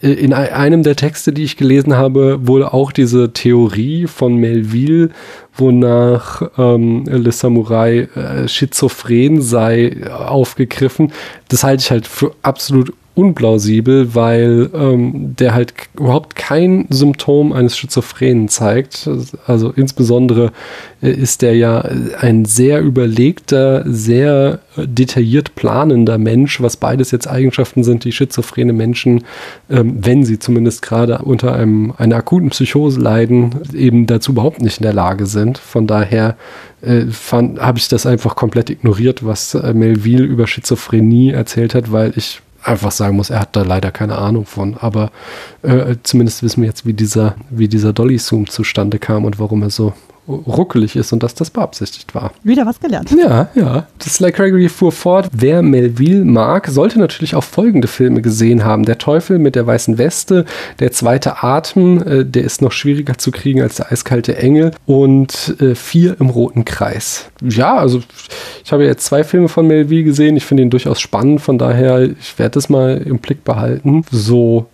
Speaker 3: äh, in einem der Texte, die ich gelesen habe, wohl auch diese Theorie von Melville, wonach ähm, Le Samurai äh, schizophren sei, aufgegriffen. Das halte ich halt für absolut unplausibel, weil ähm, der halt überhaupt kein Symptom eines Schizophrenen zeigt. Also insbesondere äh, ist der ja ein sehr überlegter, sehr detailliert planender Mensch, was beides jetzt Eigenschaften sind, die schizophrene Menschen, ähm, wenn sie zumindest gerade unter einem, einer akuten Psychose leiden, eben dazu überhaupt nicht in der Lage sind. Von daher äh, habe ich das einfach komplett ignoriert, was äh, Melville über Schizophrenie erzählt hat, weil ich einfach sagen muss, er hat da leider keine Ahnung von. Aber äh, zumindest wissen wir jetzt, wie dieser, wie dieser Dolly-Zoom zustande kam und warum er so ruckelig ist und dass das beabsichtigt war.
Speaker 2: Wieder was gelernt.
Speaker 3: Ja, ja. Das Sly Gregory fuhr fort, wer Melville mag, sollte natürlich auch folgende Filme gesehen haben. Der Teufel mit der weißen Weste, der zweite Atem, äh, der ist noch schwieriger zu kriegen als der eiskalte Engel und äh, vier im roten Kreis. Ja, also ich habe jetzt zwei Filme von Melville gesehen. Ich finde ihn durchaus spannend, von daher, ich werde das mal im Blick behalten. So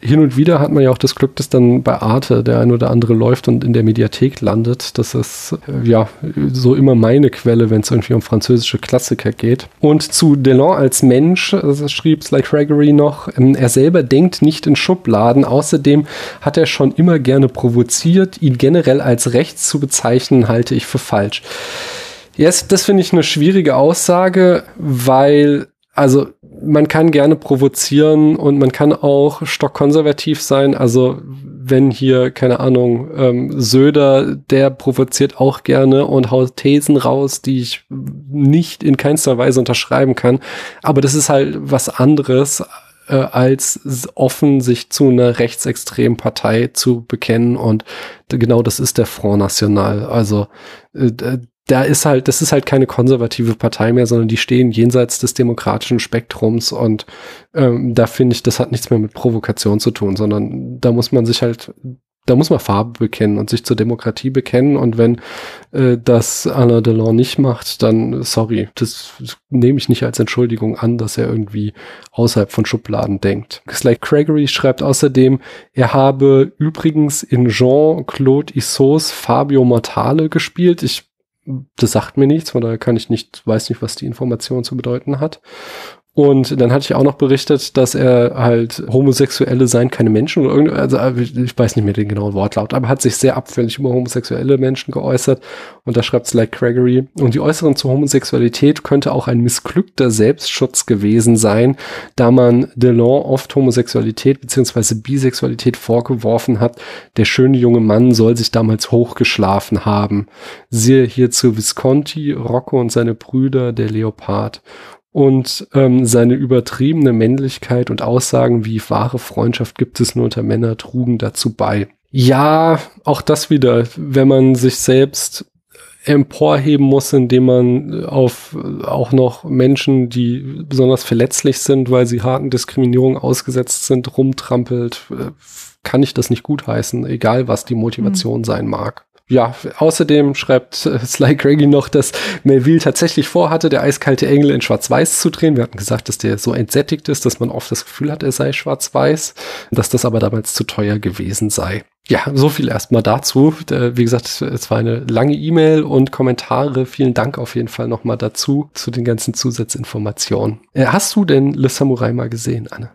Speaker 3: hin und wieder hat man ja auch das Glück, dass dann bei Arte der ein oder andere läuft und in der Mediathek landet. Das ist äh, ja so immer meine Quelle, wenn es irgendwie um französische Klassiker geht. Und zu Delon als Mensch also schrieb Sly Gregory noch, ähm, er selber denkt nicht in Schubladen. Außerdem hat er schon immer gerne provoziert. Ihn generell als rechts zu bezeichnen, halte ich für falsch. Yes, das finde ich eine schwierige Aussage, weil also man kann gerne provozieren und man kann auch stockkonservativ sein. Also wenn hier, keine Ahnung, ähm, Söder, der provoziert auch gerne und haut Thesen raus, die ich nicht in keinster Weise unterschreiben kann. Aber das ist halt was anderes äh, als offen sich zu einer rechtsextremen Partei zu bekennen und genau das ist der Front National. Also äh, da ist halt, das ist halt keine konservative Partei mehr, sondern die stehen jenseits des demokratischen Spektrums und ähm, da finde ich, das hat nichts mehr mit Provokation zu tun, sondern da muss man sich halt, da muss man Farbe bekennen und sich zur Demokratie bekennen und wenn äh, das Alain Delon nicht macht, dann sorry, das nehme ich nicht als Entschuldigung an, dass er irgendwie außerhalb von Schubladen denkt. Sly Gregory schreibt außerdem, er habe übrigens in Jean-Claude Issots Fabio Mortale gespielt. Ich das sagt mir nichts, von daher kann ich nicht, weiß nicht, was die Information zu bedeuten hat. Und dann hatte ich auch noch berichtet, dass er halt Homosexuelle seien keine Menschen oder irgendwie, also äh, ich weiß nicht mehr den genauen Wortlaut, aber hat sich sehr abfällig über homosexuelle Menschen geäußert. Und da schreibt like Gregory. Und die Äußerung zur Homosexualität könnte auch ein missglückter Selbstschutz gewesen sein, da man Delon oft Homosexualität beziehungsweise Bisexualität vorgeworfen hat. Der schöne junge Mann soll sich damals hochgeschlafen haben. Siehe hierzu Visconti, Rocco und seine Brüder, der Leopard und ähm, seine übertriebene Männlichkeit und Aussagen wie wahre Freundschaft gibt es nur unter Männer trugen dazu bei. Ja, auch das wieder, wenn man sich selbst emporheben muss, indem man auf auch noch Menschen, die besonders verletzlich sind, weil sie harten Diskriminierungen ausgesetzt sind, rumtrampelt, äh, kann ich das nicht gutheißen, egal was die Motivation mhm. sein mag ja, außerdem schreibt äh, Sly Craigie noch, dass Melville tatsächlich vorhatte, der eiskalte Engel in Schwarz-Weiß zu drehen. Wir hatten gesagt, dass der so entsättigt ist, dass man oft das Gefühl hat, er sei Schwarz-Weiß, dass das aber damals zu teuer gewesen sei. Ja, so viel erstmal dazu. Wie gesagt, es war eine lange E-Mail und Kommentare. Vielen Dank auf jeden Fall nochmal dazu, zu den ganzen Zusatzinformationen. Äh, hast du denn Le Samurai mal gesehen, Anne?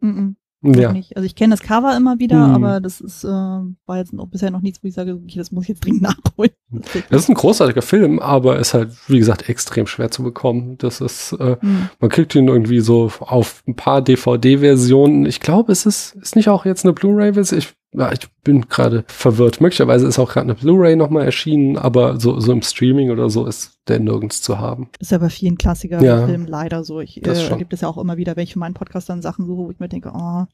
Speaker 2: Mm -mm. Ja. Nicht. Also ich kenne das Cover immer wieder, hm. aber das ist äh, war jetzt noch, bisher noch nichts, wo ich sage, okay, das muss ich jetzt dringend nachholen.
Speaker 3: Das ist ein großartiger Film, aber ist halt, wie gesagt, extrem schwer zu bekommen. Das ist, äh, hm. man kriegt ihn irgendwie so auf ein paar DVD-Versionen. Ich glaube, es ist, ist nicht auch jetzt eine Blu-ray-Version. Ich ja, ich bin gerade verwirrt. Möglicherweise ist auch gerade eine Blu-ray nochmal erschienen, aber so, so im Streaming oder so ist der nirgends zu haben.
Speaker 2: Ist ja bei vielen Klassikerfilmen ja, leider so. Ich äh, erlebe das ja auch immer wieder, wenn ich für meinen Podcast dann Sachen suche, wo ich mir denke, oh,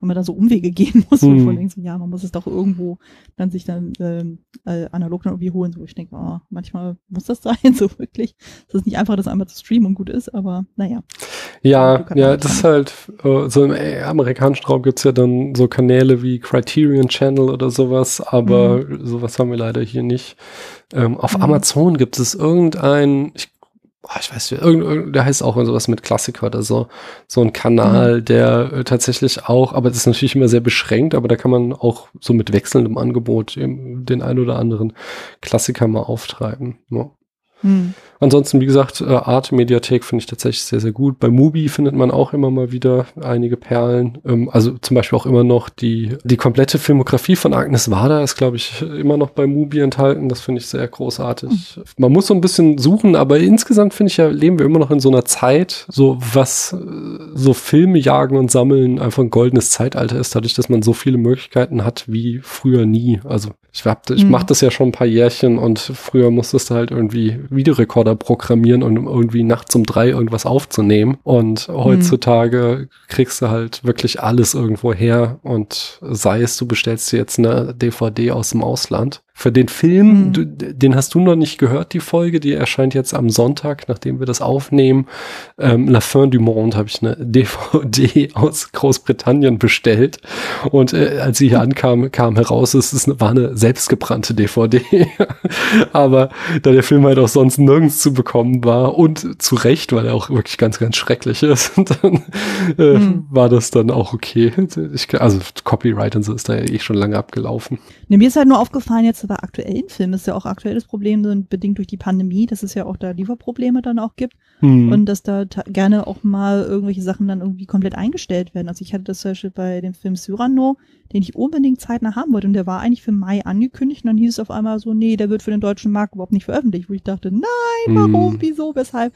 Speaker 2: wenn man da so Umwege gehen muss, hm. von links, ja, man muss es doch irgendwo dann sich dann ähm, äh, analog dann irgendwie holen, wo ich denke, oh, manchmal muss das sein, so wirklich. Es ist nicht einfach, das einmal zu streamen und gut ist, aber naja.
Speaker 3: Ja, ja, das ist halt, äh, so im äh, amerikanischen Raum gibt's ja dann so Kanäle wie Criterion Channel oder sowas, aber mhm. sowas haben wir leider hier nicht. Ähm, auf mhm. Amazon gibt es irgendein, ich, oh, ich weiß nicht, irgend, der heißt auch sowas mit Klassiker oder so, so ein Kanal, mhm. der äh, tatsächlich auch, aber das ist natürlich immer sehr beschränkt, aber da kann man auch so mit wechselndem Angebot den ein oder anderen Klassiker mal auftreiben. Ja. Ansonsten, wie gesagt, äh, Art-Mediathek finde ich tatsächlich sehr, sehr gut. Bei Mubi findet man auch immer mal wieder einige Perlen. Ähm, also zum Beispiel auch immer noch die, die komplette Filmografie von Agnes Wader ist, glaube ich, immer noch bei Mubi enthalten. Das finde ich sehr großartig. Mhm. Man muss so ein bisschen suchen, aber insgesamt finde ich ja, leben wir immer noch in so einer Zeit, so was äh, so Filme jagen und sammeln einfach ein goldenes Zeitalter ist, dadurch, dass man so viele Möglichkeiten hat wie früher nie. Also ich, hab, ich mhm. mache das ja schon ein paar Jährchen und früher musstest du halt irgendwie Videorekorder programmieren, um irgendwie nachts um drei irgendwas aufzunehmen. Und heutzutage mhm. kriegst du halt wirklich alles irgendwo her und sei es, du bestellst dir jetzt eine DVD aus dem Ausland für den Film, mhm. du, den hast du noch nicht gehört, die Folge, die erscheint jetzt am Sonntag, nachdem wir das aufnehmen. Ähm, La Fin du Monde habe ich eine DVD aus Großbritannien bestellt. Und äh, als sie hier ankam, kam heraus, es ist eine, war eine selbstgebrannte DVD. Aber da der Film halt auch sonst nirgends zu bekommen war und zu Recht, weil er auch wirklich ganz, ganz schrecklich ist, dann äh, mhm. war das dann auch okay. Ich, also Copyright und so ist da ja eh schon lange abgelaufen.
Speaker 2: Nee, mir ist halt nur aufgefallen, jetzt bei aktuellen Filmen ist ja auch aktuelles Problem, sind bedingt durch die Pandemie, dass es ja auch da Lieferprobleme dann auch gibt hm. und dass da gerne auch mal irgendwelche Sachen dann irgendwie komplett eingestellt werden. Also ich hatte das zum Beispiel bei dem Film Cyrano, den ich unbedingt zeitnah haben wollte und der war eigentlich für Mai angekündigt und dann hieß es auf einmal so, nee, der wird für den deutschen Markt überhaupt nicht veröffentlicht, wo ich dachte, nein, warum, hm. wieso, weshalb?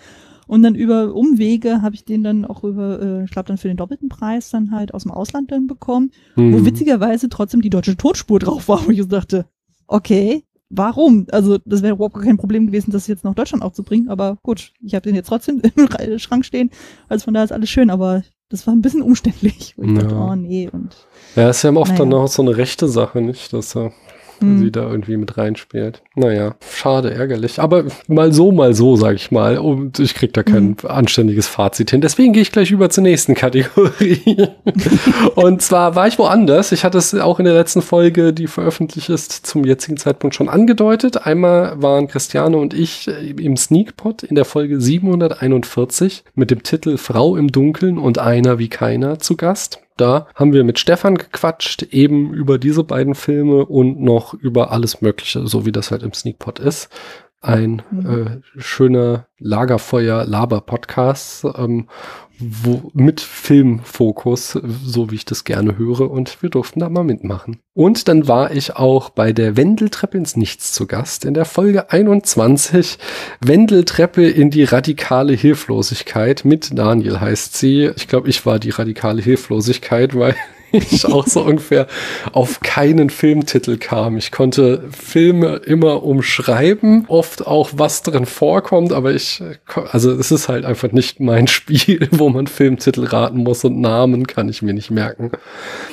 Speaker 2: Und dann über Umwege habe ich den dann auch über, äh, ich glaube dann für den doppelten Preis dann halt aus dem Ausland dann bekommen, mhm. wo witzigerweise trotzdem die deutsche Tonspur drauf war, wo ich so dachte, okay, warum? Also das wäre überhaupt kein Problem gewesen, das jetzt nach Deutschland aufzubringen, aber gut, ich habe den jetzt trotzdem im Schrank stehen, also von daher ist alles schön, aber das war ein bisschen umständlich. Ich ja. dachte, oh nee. Und,
Speaker 3: ja, ist ja oft naja. dann auch so eine rechte Sache, nicht? Dass er mhm. sie da irgendwie mit reinspielt. Naja, schade, ärgerlich. Aber mal so, mal so, sag ich mal. Und ich krieg da kein mhm. anständiges Fazit hin. Deswegen gehe ich gleich über zur nächsten Kategorie. und zwar war ich woanders. Ich hatte es auch in der letzten Folge, die veröffentlicht ist, zum jetzigen Zeitpunkt schon angedeutet. Einmal waren Christiane und ich im Sneakpot in der Folge 741 mit dem Titel Frau im Dunkeln und einer wie keiner zu Gast. Da haben wir mit Stefan gequatscht, eben über diese beiden Filme und noch über alles Mögliche, so wie das halt im Sneakpot ist. Ein mhm. äh, schöner Lagerfeuer-Laber-Podcast. Ähm, wo, mit Filmfokus, so wie ich das gerne höre. Und wir durften da mal mitmachen. Und dann war ich auch bei der Wendeltreppe ins Nichts zu Gast in der Folge 21. Wendeltreppe in die radikale Hilflosigkeit. Mit Daniel heißt sie. Ich glaube, ich war die radikale Hilflosigkeit, weil ich auch so ungefähr auf keinen Filmtitel kam. Ich konnte Filme immer umschreiben, oft auch was drin vorkommt, aber ich, also es ist halt einfach nicht mein Spiel, wo man Filmtitel raten muss und Namen kann ich mir nicht merken.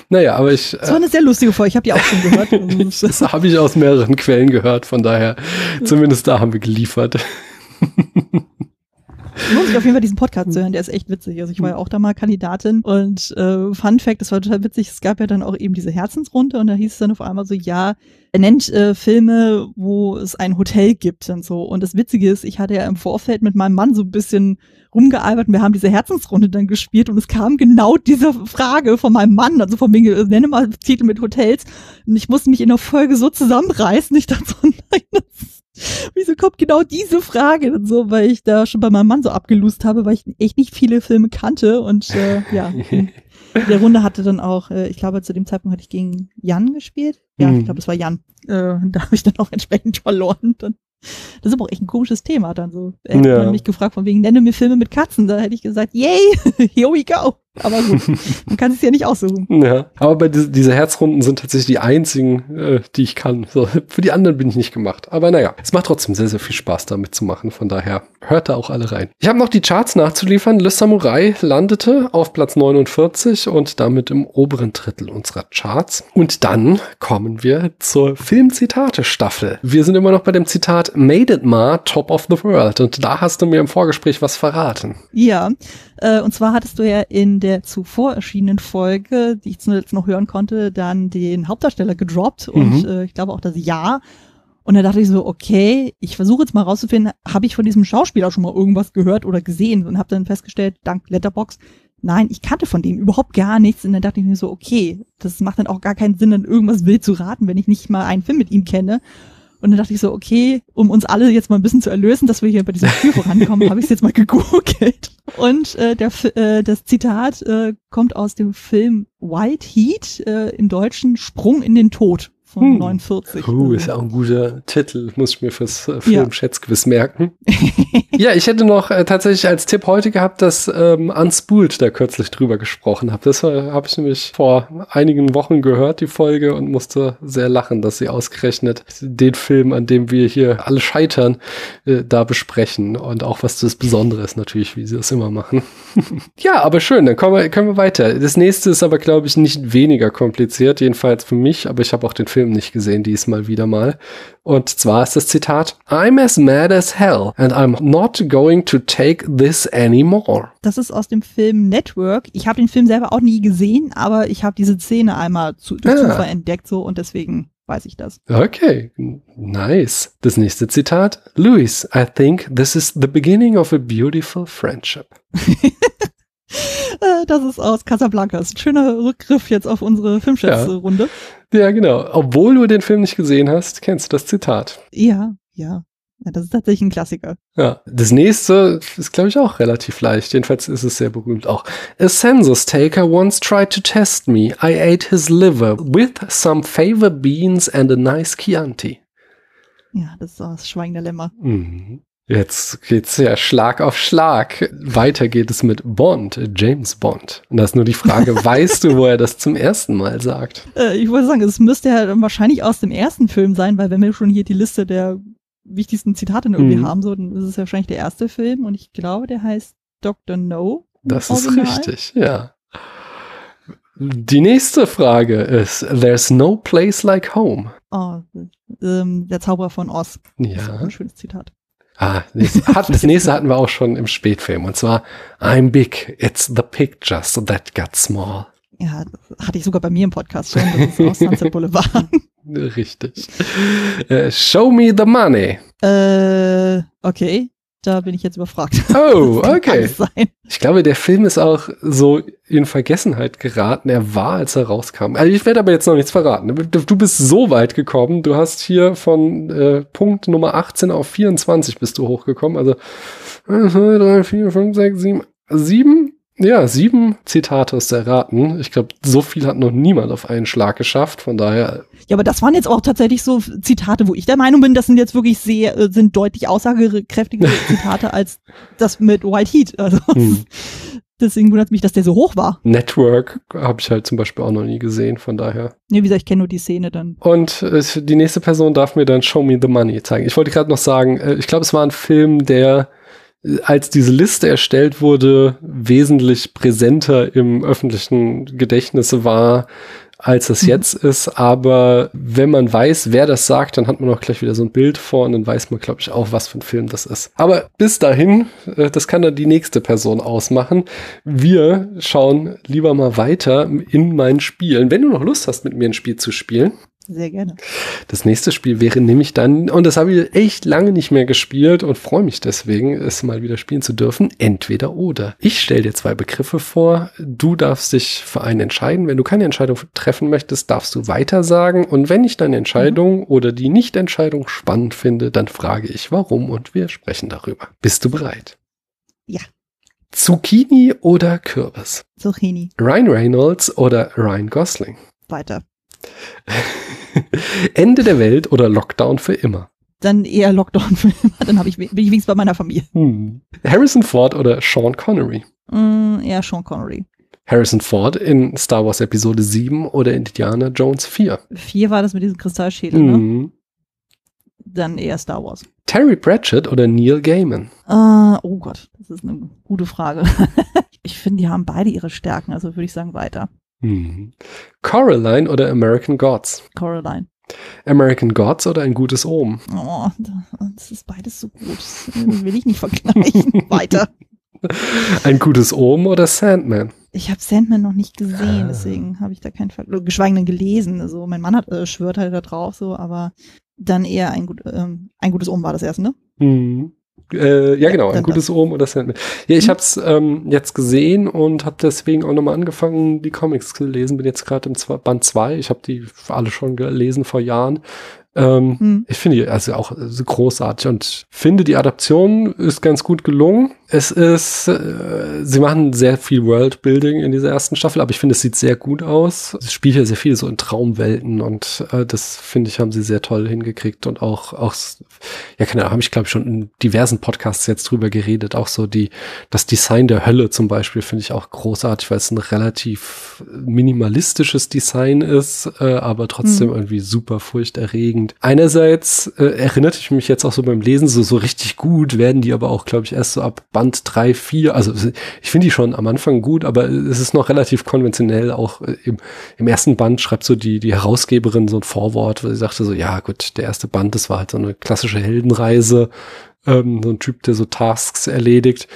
Speaker 3: Naja, aber ich.
Speaker 2: Das war eine sehr lustige Folge, ich habe die auch schon gehört.
Speaker 3: das habe ich aus mehreren Quellen gehört, von daher, zumindest da haben wir geliefert.
Speaker 2: Lohnt sich auf jeden Fall diesen Podcast zu hören, der ist echt witzig. Also ich war ja auch da mal Kandidatin. Und äh, Fun Fact, das war total witzig, es gab ja dann auch eben diese Herzensrunde und da hieß es dann auf einmal so, ja, er nennt äh, Filme, wo es ein Hotel gibt und so. Und das Witzige ist, ich hatte ja im Vorfeld mit meinem Mann so ein bisschen rumgealbert und wir haben diese Herzensrunde dann gespielt und es kam genau diese Frage von meinem Mann, also von mir, nenne mal Titel mit Hotels. Und ich musste mich in der Folge so zusammenreißen, ich dachte so, nein, das Wieso kommt genau diese Frage und so, weil ich da schon bei meinem Mann so abgelust habe, weil ich echt nicht viele Filme kannte und äh, ja. In der Runde hatte dann auch, äh, ich glaube, zu dem Zeitpunkt hatte ich gegen Jan gespielt. Ja, mhm. ich glaube, es war Jan. Äh, da habe ich dann auch entsprechend verloren. Dann, das ist aber auch echt ein komisches Thema dann so. Er ja. hat mich gefragt von wegen, nenne mir Filme mit Katzen. Da hätte ich gesagt, yay, here we go. Aber gut, man kann es ja nicht aussuchen.
Speaker 3: Ja, aber bei diese, diese Herzrunden sind tatsächlich die einzigen, äh, die ich kann. So, für die anderen bin ich nicht gemacht. Aber naja, es macht trotzdem sehr, sehr viel Spaß damit zu machen. Von daher hört da auch alle rein. Ich habe noch die Charts nachzuliefern. Le Samurai landete auf Platz 49 und damit im oberen Drittel unserer Charts. Und dann kommen wir zur Filmzitate-Staffel. Wir sind immer noch bei dem Zitat Made it ma, top of the world. Und da hast du mir im Vorgespräch was verraten.
Speaker 2: Ja, äh, und zwar hattest du ja in der zuvor erschienenen Folge, die ich zuletzt noch hören konnte, dann den Hauptdarsteller gedroppt und
Speaker 3: Mhm.
Speaker 2: äh, ich glaube auch das Ja. Und da dachte ich so, okay, ich versuche jetzt mal rauszufinden, habe ich von diesem Schauspieler schon mal irgendwas gehört oder gesehen und habe dann festgestellt, dank Letterbox, nein, ich kannte von dem überhaupt gar nichts. Und dann dachte ich mir so, okay, das macht dann auch gar keinen Sinn, dann irgendwas wild zu raten, wenn ich nicht mal einen Film mit ihm kenne. Und dann dachte ich so, okay, um uns alle jetzt mal ein bisschen zu erlösen, dass wir hier bei diesem Spiel vorankommen, habe ich es jetzt mal gegoogelt. Und äh, der, äh, das Zitat äh, kommt aus dem Film White Heat, äh, im Deutschen Sprung in den Tod von
Speaker 3: Hm.
Speaker 2: 49.
Speaker 3: Uh,
Speaker 2: Also,
Speaker 3: ist ja auch ein guter Titel, muss ich mir fürs äh,
Speaker 2: Ja.
Speaker 3: Film-Schätzquiz merken. ja, ich hätte noch äh, tatsächlich als Tipp heute gehabt, dass ähm, Unspooled da kürzlich drüber gesprochen hat. Das äh, habe ich nämlich vor einigen Wochen gehört, die Folge, und musste sehr lachen, dass sie ausgerechnet den Film, an dem wir hier alle scheitern, äh, da besprechen. Und auch was das Besondere ist natürlich, wie sie das immer machen. ja, aber schön, dann kommen wir, können wir weiter. Das nächste ist aber, glaube ich, nicht weniger kompliziert, jedenfalls für mich, aber ich habe auch den Film nicht gesehen, diesmal wieder mal. Und zwar ist das Zitat, I'm as mad as hell and I'm not going to take this anymore.
Speaker 2: Das ist aus dem Film Network. Ich habe den Film selber auch nie gesehen, aber ich habe diese Szene einmal zu, durch
Speaker 3: Ah.
Speaker 2: Zufall entdeckt so und deswegen weiß ich das.
Speaker 3: Okay, nice. Das nächste Zitat, Louis, I think this is the beginning of a beautiful friendship.
Speaker 2: Äh, das ist aus Casablanca. Ist ein schöner Rückgriff jetzt auf unsere Filmschätzrunde.
Speaker 3: Ja, genau. Obwohl du den Film nicht gesehen hast, kennst du das Zitat.
Speaker 2: Ja. ja, ja. Das ist tatsächlich ein Klassiker.
Speaker 3: Ja, das nächste ist, glaube ich, auch relativ leicht. Jedenfalls ist es sehr berühmt auch. A census taker once tried to test me. I ate his liver with some favor beans and a nice Chianti.
Speaker 2: Ja, das ist aus Schweigen der Lämmer.
Speaker 3: Mhm. Jetzt geht's ja Schlag auf Schlag. Weiter geht es mit Bond, James Bond. Und da ist nur die Frage, weißt du, wo er das zum ersten Mal sagt?
Speaker 2: Äh, ich wollte sagen, es müsste ja wahrscheinlich aus dem ersten Film sein, weil wenn wir schon hier die Liste der wichtigsten Zitate irgendwie
Speaker 3: Mhm.
Speaker 2: haben, so, dann ist es ja wahrscheinlich der erste Film und ich glaube, der heißt Dr. No.
Speaker 3: Das ist
Speaker 2: Original.
Speaker 3: richtig, ja. Die nächste Frage ist, there's no place like home.
Speaker 2: Oh, ähm, der Zauberer von Oz. Das ist
Speaker 3: Ja.
Speaker 2: ein schönes Zitat.
Speaker 3: Ah, das, nächste hatten wir auch schon im Spätfilm. Und zwar, I'm big, it's the pictures that got small.
Speaker 2: Ja, hatte ich sogar bei mir im Podcast schon. Das ist aus Sunset Boulevard.
Speaker 3: Richtig. Äh, show me the money.
Speaker 2: äh, okay. Da bin ich jetzt überfragt.
Speaker 3: Oh, okay. Ich glaube, der Film ist auch so in Vergessenheit geraten. Er war, als er rauskam. Also ich werde aber jetzt noch nichts verraten. Du du bist so weit gekommen. Du hast hier von äh, Punkt Nummer 18 auf 24 bist du hochgekommen. Also 1, 2, 3, 4, 5, 6, 7, 7? Ja, sieben Zitate ist erraten. Ich glaube, so viel hat noch niemand auf einen Schlag geschafft. Von daher,
Speaker 2: Ja, aber das waren jetzt auch tatsächlich so Zitate, wo ich der Meinung bin, das sind jetzt wirklich sehr, äh, sind deutlich aussagekräftige Zitate als das mit White Heat. Also
Speaker 3: Hm.
Speaker 2: deswegen wundert mich, dass der so hoch war.
Speaker 3: Network habe ich halt zum Beispiel auch noch nie gesehen. Von daher.
Speaker 2: Nee, wie gesagt, ich kenne nur die Szene dann.
Speaker 3: Und äh, die nächste Person darf mir dann Show Me the Money zeigen. Ich wollte gerade noch sagen, äh, ich glaube, es war ein Film, der, als diese Liste erstellt wurde, wesentlich präsenter im öffentlichen Gedächtnis war, als es
Speaker 2: Mhm.
Speaker 3: jetzt ist. Aber wenn man weiß, wer das sagt, dann hat man auch gleich wieder so ein Bild vor und dann weiß man, glaube ich, auch, was für ein Film das ist. Aber bis dahin, äh, das kann dann die nächste Person ausmachen. Wir schauen lieber mal weiter in meinen Spielen. Wenn du noch Lust hast, mit mir ein Spiel zu spielen,
Speaker 2: Sehr gerne.
Speaker 3: das nächste Spiel wäre nämlich dann, und das habe ich echt lange nicht mehr gespielt und freue mich deswegen, es mal wieder spielen zu dürfen, entweder oder. Ich stelle dir zwei Begriffe vor, du darfst dich für einen entscheiden. Wenn du keine Entscheidung treffen möchtest, darfst du weiter sagen. Und wenn ich deine Entscheidung oder die Nicht-Entscheidung spannend finde, dann frage ich warum und wir sprechen darüber. Bist du bereit?
Speaker 2: Ja.
Speaker 3: Zucchini oder Kürbis?
Speaker 2: Zucchini.
Speaker 3: Ryan Reynolds oder Ryan Gosling?
Speaker 2: Weiter.
Speaker 3: Ende der Welt oder Lockdown für immer?
Speaker 2: Dann eher Lockdown-Film. Dann hab ich, bin ich wenigstens bei meiner Familie.
Speaker 3: Hm. Harrison Ford oder Sean Connery?
Speaker 2: Mm, eher Sean Connery.
Speaker 3: Harrison Ford in Star Wars Episode 7 oder Indiana Jones 4?
Speaker 2: Vier war das mit diesem Kristallschädel, ne?
Speaker 3: Mhm.
Speaker 2: Dann eher Star Wars.
Speaker 3: Terry Pratchett oder Neil Gaiman?
Speaker 2: Äh, oh Gott, das ist eine gute Frage. ich finde, die haben beide ihre Stärken, also würde ich sagen weiter.
Speaker 3: Mhm. Coraline oder American Gods?
Speaker 2: Coraline.
Speaker 3: American Gods oder ein gutes Ohm?
Speaker 2: Oh, das ist beides so gut. Das will ich nicht vergleichen. weiter.
Speaker 3: Ein gutes Ohm oder Sandman?
Speaker 2: Ich habe Sandman noch nicht gesehen,
Speaker 3: Ah.
Speaker 2: deswegen habe ich da keinen Ver geschweige denn gelesen. Also mein Mann hat äh, schwört halt da drauf so, aber dann eher ein, gut, ähm, ein gutes Omen war das erste, ne?
Speaker 3: Mhm. Äh, ja, genau, ein gutes Ohm oder Sandman. Ja, ich
Speaker 2: Mhm.
Speaker 3: habe es ähm, jetzt gesehen und habe deswegen auch nochmal angefangen, die Comics zu lesen. Bin jetzt gerade im Band 2. Ich habe die alle schon gelesen vor Jahren. Ähm,
Speaker 2: Hm.
Speaker 3: Ich finde die also auch äh, großartig und finde die Adaption ist ganz gut gelungen. Es ist, äh, sie machen sehr viel Worldbuilding in dieser ersten Staffel, aber ich finde, es sieht sehr gut aus. Es spielt ja sehr viel so in Traumwelten und äh, das finde ich, haben sie sehr toll hingekriegt und auch, auch, ja, keine Ahnung, habe ich glaube ich schon in diversen Podcasts jetzt drüber geredet. Auch so die, das Design der Hölle zum Beispiel finde ich auch großartig, weil es ein relativ minimalistisches Design ist, äh, aber trotzdem
Speaker 2: Hm.
Speaker 3: irgendwie super furchterregend. Einerseits äh, erinnerte ich mich jetzt auch so beim Lesen, so, so richtig gut werden die aber auch, glaube ich, erst so ab Band 3, 4. Also ich finde die schon am Anfang gut, aber es ist noch relativ konventionell. Auch äh, im, im ersten Band schreibt so die, die Herausgeberin so ein Vorwort, wo sie sagte so, ja gut, der erste Band, das war halt so eine klassische Heldenreise. Ähm, so ein Typ, der so Tasks erledigt.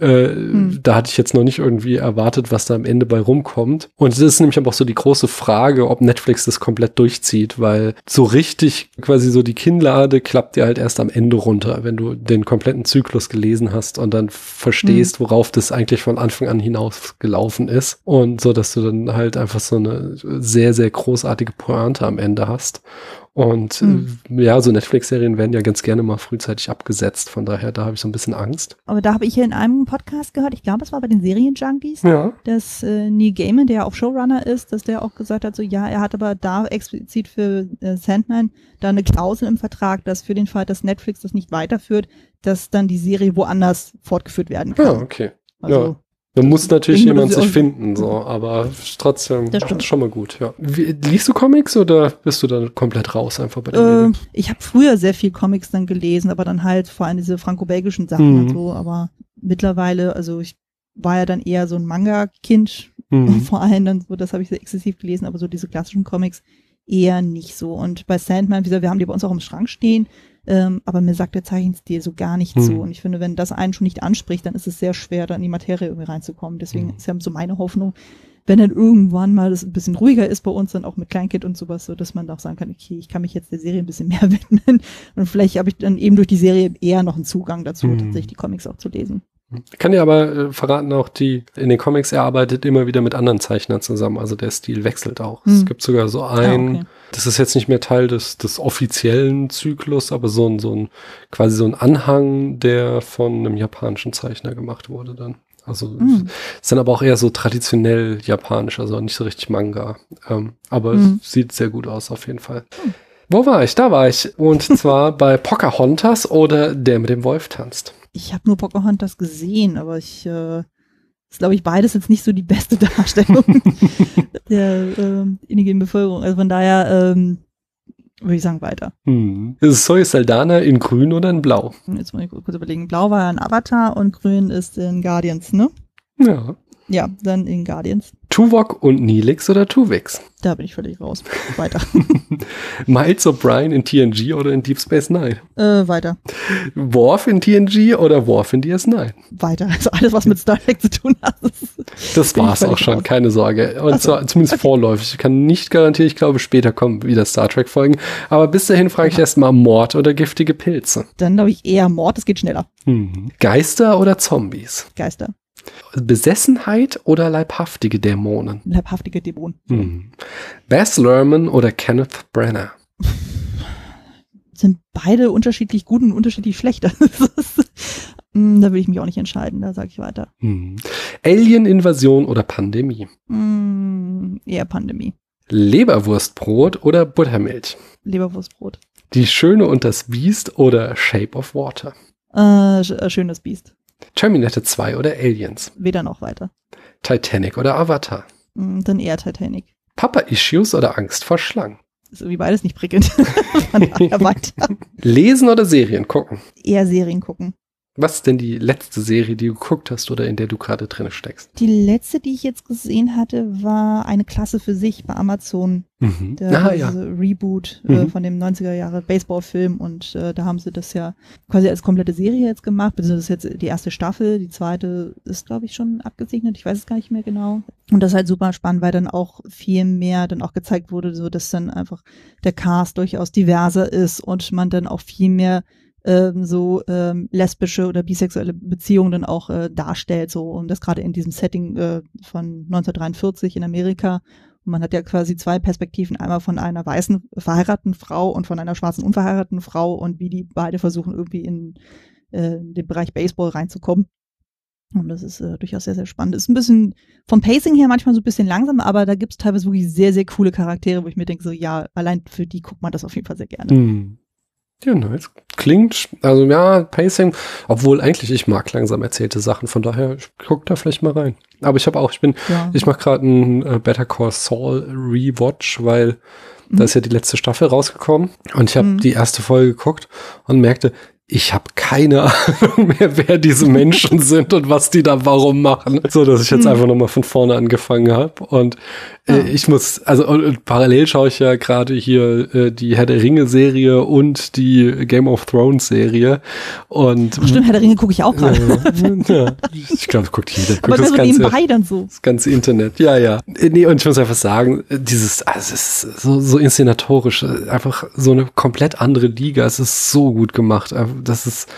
Speaker 3: Äh,
Speaker 2: Hm.
Speaker 3: Da hatte ich jetzt noch nicht irgendwie erwartet, was da am Ende bei rumkommt. Und das ist nämlich aber auch so die große Frage, ob Netflix das komplett durchzieht, weil so richtig quasi so die Kinnlade klappt dir halt erst am Ende runter, wenn du den kompletten Zyklus gelesen hast und dann verstehst, worauf das eigentlich von Anfang an hinaus gelaufen ist. Und so, dass du dann halt einfach so eine sehr, sehr großartige Pointe am Ende hast. Und
Speaker 2: Hm.
Speaker 3: äh, ja, so Netflix-Serien werden ja ganz gerne mal frühzeitig abgesetzt. Von daher, da habe ich so ein bisschen Angst.
Speaker 2: Aber da habe ich hier in einem Podcast gehört, ich glaube, es war bei den Serienjunkies,
Speaker 3: Ja.
Speaker 2: dass äh, Neil Gaiman, der ja auch Showrunner ist, dass der auch gesagt hat, so ja, er hat aber da explizit für äh, Sandman da eine Klausel im Vertrag, dass für den Fall, dass Netflix das nicht weiterführt, dass dann die Serie woanders fortgeführt werden
Speaker 3: Ja,
Speaker 2: kann.
Speaker 3: okay.
Speaker 2: Also,
Speaker 3: Da muss natürlich
Speaker 2: Irgendwo
Speaker 3: jemand sich finden, so, aber trotzdem
Speaker 2: Das stimmt.
Speaker 3: schon mal gut, ja. Wie, liest du Comics oder bist du dann komplett raus einfach bei den
Speaker 2: äh, ich habe früher sehr viel Comics dann gelesen, aber dann halt vor allem diese franco-belgischen Sachen
Speaker 3: Mhm.
Speaker 2: und so, aber mittlerweile, also ich war ja dann eher so ein Manga-Kind
Speaker 3: Mhm.
Speaker 2: vor allem dann so, das habe ich sehr exzessiv gelesen, aber so diese klassischen Comics eher nicht so. Und bei Sandman, wie gesagt, wir haben die bei uns auch im Schrank stehen, ähm, aber mir sagt der Zeichenstil so gar nicht
Speaker 3: Hm.
Speaker 2: so. Und ich finde, wenn das einen schon nicht anspricht, dann ist es sehr schwer, da in die Materie irgendwie reinzukommen. Deswegen
Speaker 3: Hm.
Speaker 2: ist ja so meine Hoffnung, wenn dann irgendwann mal das ein bisschen ruhiger ist bei uns, dann auch mit Kleinkind und sowas, so dass man auch sagen kann, okay, ich kann mich jetzt der Serie ein bisschen mehr widmen. Und vielleicht habe ich dann eben durch die Serie eher noch einen Zugang dazu,
Speaker 3: Hm.
Speaker 2: tatsächlich die Comics auch zu lesen.
Speaker 3: Ich kann dir aber äh, verraten, auch die in den Comics, er arbeitet immer wieder mit anderen Zeichnern zusammen. Also der Stil wechselt auch. Es
Speaker 2: Hm.
Speaker 3: gibt sogar so
Speaker 2: Ah,
Speaker 3: ein,
Speaker 2: okay.
Speaker 3: das ist jetzt nicht mehr Teil des, des offiziellen Zyklus, aber so ein, so ein, quasi so ein Anhang, der von einem japanischen Zeichner gemacht wurde dann. Also
Speaker 2: Hm.
Speaker 3: ist dann aber auch eher so traditionell japanisch, also nicht so richtig Manga. Ähm, aber es sieht sehr gut aus auf jeden Fall. Wo war ich? Da war ich. Und zwar bei Pocahontas oder Der mit dem Wolf tanzt.
Speaker 2: Ich habe nur Pocahontas gesehen, aber ich äh, ist, glaube ich, beides jetzt nicht so die beste Darstellung der ähm, indigenen Bevölkerung. Also von daher ähm, würde ich sagen weiter.
Speaker 3: Hm. Ist Zoe Saldana in grün oder in blau?
Speaker 2: Jetzt muss ich kurz überlegen. Blau war ja ein Avatar und grün ist in Guardians, ne?
Speaker 3: Ja.
Speaker 2: Ja, dann in Guardians.
Speaker 3: Tuvok und Nilix oder Tuvix?
Speaker 2: Da bin ich völlig raus. Weiter.
Speaker 3: Miles O'Brien in TNG oder in Deep Space Nine?
Speaker 2: äh, weiter.
Speaker 3: Worf in TNG oder Worf in DS9?
Speaker 2: Weiter. Also alles, was mit Star Trek zu tun hat.
Speaker 3: Das war's auch schon,
Speaker 2: raus.
Speaker 3: keine Sorge. Und
Speaker 2: so,
Speaker 3: zwar zumindest vorläufig. Ich kann nicht garantieren, ich glaube, später kommen wieder Star Trek-Folgen. Aber bis dahin frage ich erstmal Mord oder giftige Pilze.
Speaker 2: Dann glaube ich eher Mord, es geht schneller.
Speaker 3: Hm. Geister oder Zombies?
Speaker 2: Geister.
Speaker 3: Besessenheit oder leibhaftige Dämonen?
Speaker 2: Leibhaftige Dämonen.
Speaker 3: Hm. Baz Luhrmann oder Kenneth Branagh?
Speaker 2: sind beide unterschiedlich gut und unterschiedlich schlecht. Mm, da will ich mich auch nicht entscheiden, da sage ich weiter.
Speaker 3: Hm. Alien-Invasion oder Pandemie?
Speaker 2: Mm, eher Pandemie.
Speaker 3: Leberwurstbrot oder Buttermilch?
Speaker 2: Leberwurstbrot.
Speaker 3: Die Schöne und das Biest oder Shape of Water?
Speaker 2: Äh, äh, schönes Biest.
Speaker 3: Terminator 2 oder Aliens?
Speaker 2: Weder noch weiter.
Speaker 3: Titanic oder Avatar?
Speaker 2: Mm, Dann eher Titanic.
Speaker 3: Papa-Issues oder Angst vor Schlangen?
Speaker 2: Ist irgendwie beides nicht prickelnd.
Speaker 3: Lesen oder Serien gucken?
Speaker 2: Eher Serien gucken.
Speaker 3: Was ist denn die letzte Serie, die du geguckt hast oder in der du gerade drin steckst?
Speaker 2: Die letzte, die ich jetzt gesehen hatte, war eine Klasse für sich bei Amazon.
Speaker 3: Mhm.
Speaker 2: Der
Speaker 3: Ah, ja.
Speaker 2: Reboot äh,
Speaker 3: Mhm.
Speaker 2: von dem 90er Jahre Baseballfilm und äh, da haben sie das ja quasi als komplette Serie jetzt gemacht. Beziehungsweise das ist jetzt die erste Staffel, die zweite ist, glaube ich, schon abgesegnet. Ich weiß es gar nicht mehr genau. Und das ist halt super spannend, weil dann auch viel mehr dann auch gezeigt wurde, so dass dann einfach der Cast durchaus diverser ist und man dann auch viel mehr ähm, so ähm, lesbische oder bisexuelle Beziehungen dann auch äh, darstellt, so und das gerade in diesem Setting äh, von 1943 in Amerika. Und man hat ja quasi zwei Perspektiven, einmal von einer weißen verheirateten Frau und von einer schwarzen unverheirateten Frau und wie die beide versuchen irgendwie in äh, den Bereich Baseball reinzukommen. Und das ist äh, durchaus sehr, sehr spannend. Ist ein bisschen vom Pacing her manchmal so ein bisschen langsam, aber da gibt es teilweise wirklich sehr, sehr coole Charaktere, wo ich mir denke, so ja, allein für die guckt man das auf jeden Fall sehr gerne.
Speaker 3: Hm. Ja, nice. Klingt, also ja, Pacing, obwohl eigentlich ich mag langsam erzählte Sachen, von daher guck da vielleicht mal rein. Aber ich habe auch, ich bin,
Speaker 2: Ja.
Speaker 3: ich mache gerade einen äh, Better Call Saul Rewatch, weil da
Speaker 2: Mhm.
Speaker 3: ist ja die letzte Staffel rausgekommen und ich habe
Speaker 2: Mhm.
Speaker 3: die erste Folge geguckt und merkte, ich habe keine Ahnung mehr, wer diese Menschen sind und was die da warum machen. So, dass ich jetzt
Speaker 2: Mhm.
Speaker 3: einfach nochmal von vorne angefangen habe. Und äh,
Speaker 2: Ja.
Speaker 3: ich muss, also und, und parallel schaue ich ja gerade hier äh, die Herr der Ringe-Serie und die Game of Thrones-Serie. Und
Speaker 2: stimmt, Herr der Ringe gucke ich auch gerade.
Speaker 3: äh, ja, ich glaube, guckt jeder. Guckt
Speaker 2: Aber
Speaker 3: das
Speaker 2: so
Speaker 3: ganze,
Speaker 2: nebenbei dann so.
Speaker 3: das ganze Internet, ja, ja. Äh, Nee, und ich muss einfach sagen, äh, dieses, also es ist so, so inszenatorisch, äh, einfach so eine komplett andere Liga. Es ist so gut gemacht. Äh, Das ist,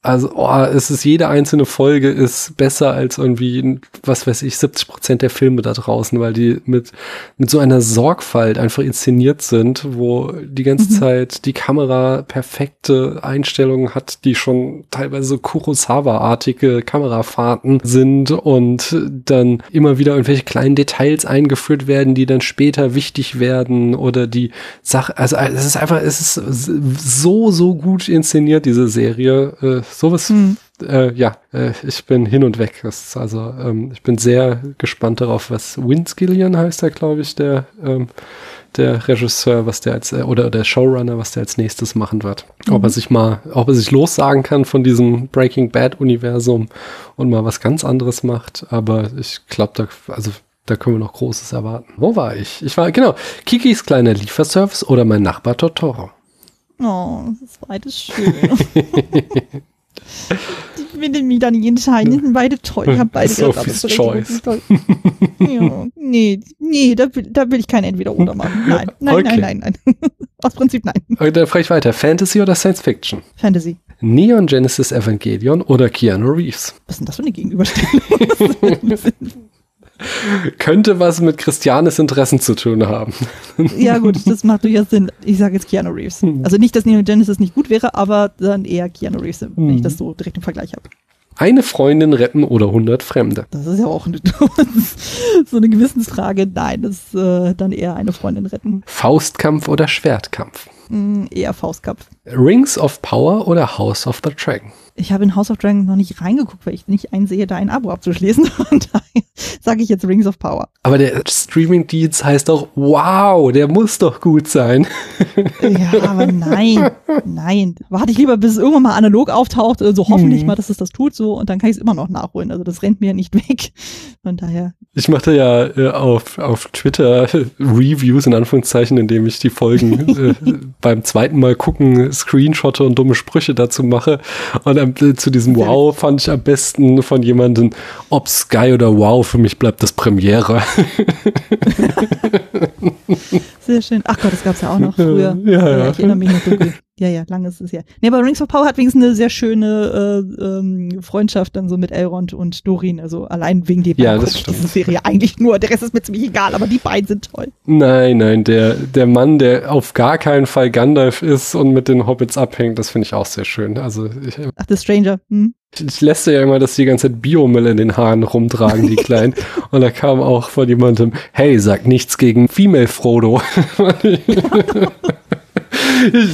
Speaker 3: also, oh, es ist jede einzelne Folge ist besser als irgendwie, was weiß ich, 70 Prozent der Filme da draußen, weil die mit, mit so einer Sorgfalt einfach inszeniert sind, wo die ganze
Speaker 2: Mhm.
Speaker 3: Zeit die Kamera perfekte Einstellungen hat, die schon teilweise so Kurosawa-artige Kamerafahrten sind und dann immer wieder irgendwelche kleinen Details eingeführt werden, die dann später wichtig werden oder die Sache, also es ist einfach, es ist so, so gut inszeniert, diese Serie. Sowas,
Speaker 2: Hm.
Speaker 3: äh, ja, äh, ich bin hin und weg. Das also, ähm, ich bin sehr gespannt darauf, was Vince Gillian heißt er, glaube ich, der, ähm, der Regisseur, was der als, äh, oder der Showrunner, was der als nächstes machen wird. Ob er sich mal, ob er sich lossagen kann von diesem Breaking Bad Universum und mal was ganz anderes macht. Aber ich glaube, da, also, da können wir noch Großes erwarten. Wo war ich? Ich war, genau, Kikis kleiner Lieferservice oder mein Nachbar Totoro.
Speaker 2: Oh, das ist beides schön. nicht entscheiden. Die sind beide toll. Ich habe beide
Speaker 3: Sophie's
Speaker 2: ganz
Speaker 3: Choice.
Speaker 2: Ja, nee, nee, da will, da will ich kein Entweder-Oder machen. Nein, nein,
Speaker 3: Okay.
Speaker 2: nein, nein, nein. Aus Prinzip nein.
Speaker 3: Okay, Dann frage ich weiter. Fantasy oder Science Fiction?
Speaker 2: Fantasy.
Speaker 3: Neon Genesis Evangelion oder Keanu Reeves?
Speaker 2: Was ist denn das für eine Gegenüberstellung?
Speaker 3: Könnte was mit Christianes Interessen zu tun haben.
Speaker 2: ja, gut, das macht durchaus Sinn. Ich sage jetzt Keanu Reeves. Also nicht, dass Neon Genesis nicht gut wäre, aber dann eher Keanu Reeves, wenn ich das so direkt im Vergleich habe.
Speaker 3: Eine Freundin retten oder 100 Fremde?
Speaker 2: Das ist ja auch eine, so eine Gewissensfrage. Nein, das ist äh, dann eher eine Freundin retten.
Speaker 3: Faustkampf oder Schwertkampf?
Speaker 2: Eher Faustkampf.
Speaker 3: Rings of Power oder House of the Dragon?
Speaker 2: Ich habe in House of Dragon noch nicht reingeguckt, weil ich nicht einsehe, da ein Abo abzuschließen. Von daher sage ich jetzt Rings of Power.
Speaker 3: Aber der Streaming-Dienst heißt doch, wow, der muss doch gut sein.
Speaker 2: Ja, aber nein, nein. Warte ich lieber, bis es irgendwann mal analog auftaucht, äh, so hoffentlich
Speaker 3: Mhm.
Speaker 2: mal, dass es das tut, so, und dann kann ich es immer noch nachholen. Also das rennt mir nicht weg. Von daher,
Speaker 3: Ich machte ja äh, auf, auf Twitter Reviews in Anführungszeichen, indem ich die Folgen äh, beim zweiten Mal gucken, Screenshotte und dumme Sprüche dazu mache. Und am, zu diesem Wow fand ich am besten von jemandem, ob Sky oder Wow, für mich bleibt das Premiere.
Speaker 2: sehr schön. Ach Gott, das gab's ja auch noch früher.
Speaker 3: Ja, ja.
Speaker 2: Ich erinnere mich noch dunkel. Ja, ja, lange ist es ja. Nee, aber Rings of Power hat wenigstens eine sehr schöne äh, ähm, Freundschaft dann so mit Elrond und Dorin. Also allein wegen die
Speaker 3: Ja, das stimmt.
Speaker 2: diese Serie eigentlich nur. Der Rest ist mir ziemlich egal, aber die beiden sind toll.
Speaker 3: Nein, nein, der, der Mann, der auf gar keinen Fall Gandalf ist und mit den Hobbits abhängt, das finde ich auch sehr schön. Also ich,
Speaker 2: Ach, The Stranger. Hm?
Speaker 3: Ich lässt ja immer, dass die ganze Zeit Biomüll in den Haaren rumtragen, die Kleinen. und da kam auch von jemandem, hey, sag nichts gegen Female Frodo.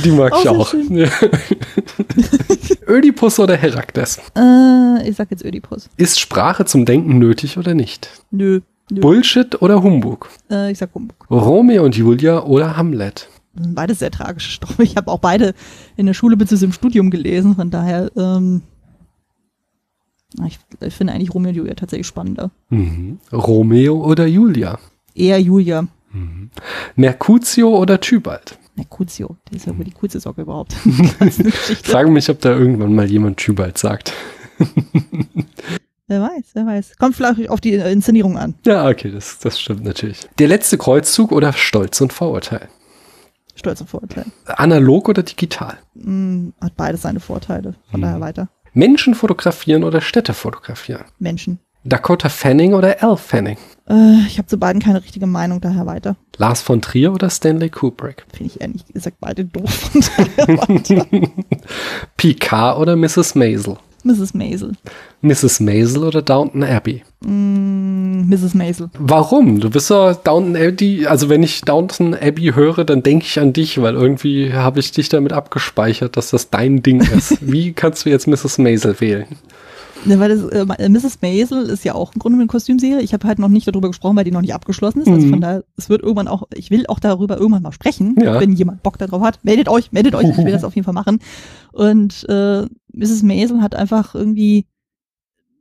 Speaker 3: Die mag ich auch. Ödipus oder Herakles?
Speaker 2: Äh, ich sag jetzt Ödipus.
Speaker 3: Ist Sprache zum Denken nötig oder nicht?
Speaker 2: Nö. Nö.
Speaker 3: Bullshit oder Humbug?
Speaker 2: Äh, ich sag Humbug.
Speaker 3: Romeo und Julia oder Hamlet?
Speaker 2: Beides sehr tragische Stoffe. Ich habe auch beide in der Schule bzw. im Studium gelesen. Von daher, ähm, ich, ich finde eigentlich Romeo und Julia tatsächlich spannender.
Speaker 3: Mhm. Romeo oder Julia?
Speaker 2: Eher Julia.
Speaker 3: Mercutio oder Tybalt?
Speaker 2: Mercutio. Der ist ja wohl die coolste Socke überhaupt.
Speaker 3: Frage mich, ob da irgendwann mal jemand Tybalt sagt.
Speaker 2: Wer weiß, wer weiß. Kommt vielleicht auf die Inszenierung an.
Speaker 3: Ja, okay, das, das stimmt natürlich. Der letzte Kreuzzug oder Stolz und Vorurteil?
Speaker 2: Stolz und Vorurteil.
Speaker 3: Analog oder digital?
Speaker 2: Hm, hat beides seine Vorteile. Von daher weiter.
Speaker 3: Menschen fotografieren oder Städte fotografieren?
Speaker 2: Menschen.
Speaker 3: Dakota Fanning oder Al Fanning?
Speaker 2: Äh, ich habe zu beiden keine richtige Meinung, daher weiter.
Speaker 3: Lars von Trier oder Stanley Kubrick?
Speaker 2: Finde ich ehrlich gesagt beide doof.
Speaker 3: Picard oder Mrs. Maisel?
Speaker 2: Mrs. Maisel.
Speaker 3: Mrs. Maisel oder Downton Abbey?
Speaker 2: Mm, Mrs. Maisel.
Speaker 3: Warum? Du bist ja Downton Abbey, also wenn ich Downton Abbey höre, dann denke ich an dich, weil irgendwie habe ich dich damit abgespeichert, dass das dein Ding ist. Wie kannst du jetzt Mrs. Maisel wählen?
Speaker 2: Ne, weil das, äh, Mrs. Maisel ist ja auch im Grunde eine Kostümserie. Ich habe halt noch nicht darüber gesprochen, weil die noch nicht abgeschlossen ist. Also
Speaker 3: Mhm.
Speaker 2: von daher, es wird irgendwann auch, ich will auch darüber irgendwann mal sprechen.
Speaker 3: Ja.
Speaker 2: Wenn jemand Bock darauf hat, meldet euch, meldet euch. Ich will das auf jeden Fall machen. Und äh, Mrs. Maisel hat einfach irgendwie,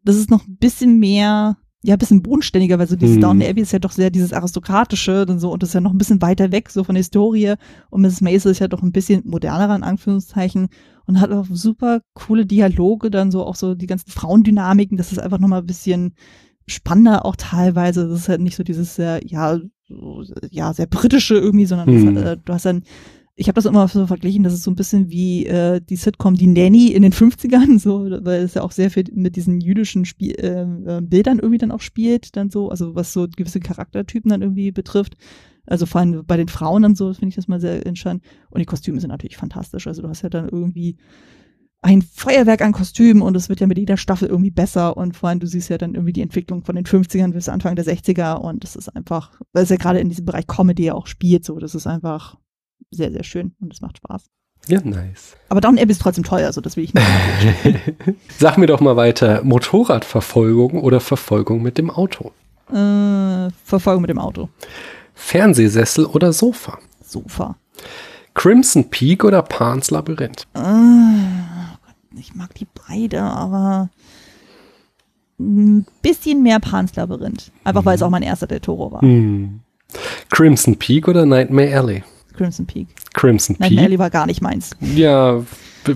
Speaker 2: das ist noch ein bisschen mehr, ja, ein bisschen bodenständiger, weil so dieses
Speaker 3: Mhm.
Speaker 2: Downton Abbey ist ja doch sehr dieses aristokratische und so und das ist ja noch ein bisschen weiter weg so von der Historie und Mrs. Maisel ist ja doch ein bisschen modernerer in Anführungszeichen und hat auch super coole Dialoge, dann so auch so die ganzen Frauendynamiken, das ist einfach nochmal ein bisschen spannender auch teilweise. Das ist halt nicht so dieses sehr, ja, ja, sehr britische irgendwie, sondern
Speaker 3: Hm.
Speaker 2: das, hat, äh, du hast dann, ich habe das immer so verglichen, das ist so ein bisschen wie äh, die Sitcom Die Nanny in den 50ern, so, weil es ja auch sehr viel mit diesen jüdischen Spiel, äh, äh, Bildern irgendwie dann auch spielt, dann so, also was so gewisse Charaktertypen dann irgendwie betrifft. Also vor allem bei den Frauen dann so, finde ich das mal sehr entscheidend. Und die Kostüme sind natürlich fantastisch. Also du hast ja dann irgendwie ein Feuerwerk an Kostümen und es wird ja mit jeder Staffel irgendwie besser und vor allem du siehst ja dann irgendwie die Entwicklung von den 50ern bis Anfang der 60er und das ist einfach, weil es ja gerade in diesem Bereich Comedy auch spielt, so, das ist einfach sehr, sehr schön und es macht Spaß.
Speaker 3: Ja, nice.
Speaker 2: Aber Down Abbey ist trotzdem teuer, also das will ich nicht.
Speaker 3: Sag mir doch mal weiter, Motorradverfolgung oder Verfolgung mit dem Auto?
Speaker 2: äh, Verfolgung mit dem Auto.
Speaker 3: Fernsehsessel oder Sofa?
Speaker 2: Sofa.
Speaker 3: Crimson Peak oder Pans Labyrinth?
Speaker 2: Äh, oh ich mag die beide, aber ein bisschen mehr Pans Labyrinth. Einfach weil es auch mein erster Del Toro war.
Speaker 3: Hm. Crimson Peak oder Nightmare Alley?
Speaker 2: Crimson Peak.
Speaker 3: Crimson
Speaker 2: Nightmare
Speaker 3: Peak?
Speaker 2: Alley war gar nicht meins.
Speaker 3: Ja,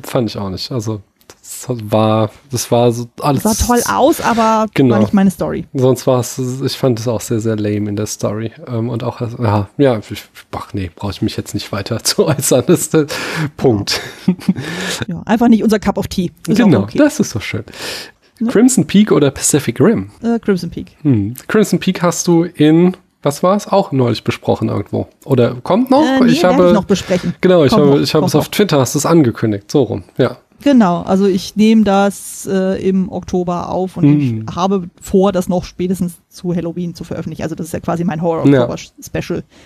Speaker 3: fand ich auch nicht. Also, das war, das war so alles.
Speaker 2: Es sah toll aus, aber
Speaker 3: Genau.
Speaker 2: war nicht meine Story.
Speaker 3: Sonst war es, ich fand es auch sehr, sehr lame in der Story. Ähm, und auch, ja, ja, ich, ach nee, brauche ich mich jetzt nicht weiter zu äußern. Das ist der Punkt.
Speaker 2: Ja, einfach nicht unser Cup of Tea. Ist
Speaker 3: genau,
Speaker 2: okay.
Speaker 3: das ist doch schön.
Speaker 2: Ne?
Speaker 3: Crimson Peak oder Pacific Rim?
Speaker 2: Äh, Crimson Peak.
Speaker 3: Hm. Crimson Peak hast du in, was war es? Auch neulich besprochen irgendwo. Oder kommt noch?
Speaker 2: Äh, nee,
Speaker 3: ich habe,
Speaker 2: ich noch besprechen.
Speaker 3: genau, ich
Speaker 2: Kommt
Speaker 3: habe,
Speaker 2: noch,
Speaker 3: ich habe es auf. Twitter, hast es angekündigt. So rum, ja.
Speaker 2: Genau, also ich nehme das äh, im Oktober auf und
Speaker 3: Mm.
Speaker 2: ich habe vor, das noch spätestens zu Halloween zu veröffentlichen. Also das ist ja quasi mein Horror
Speaker 3: Ja.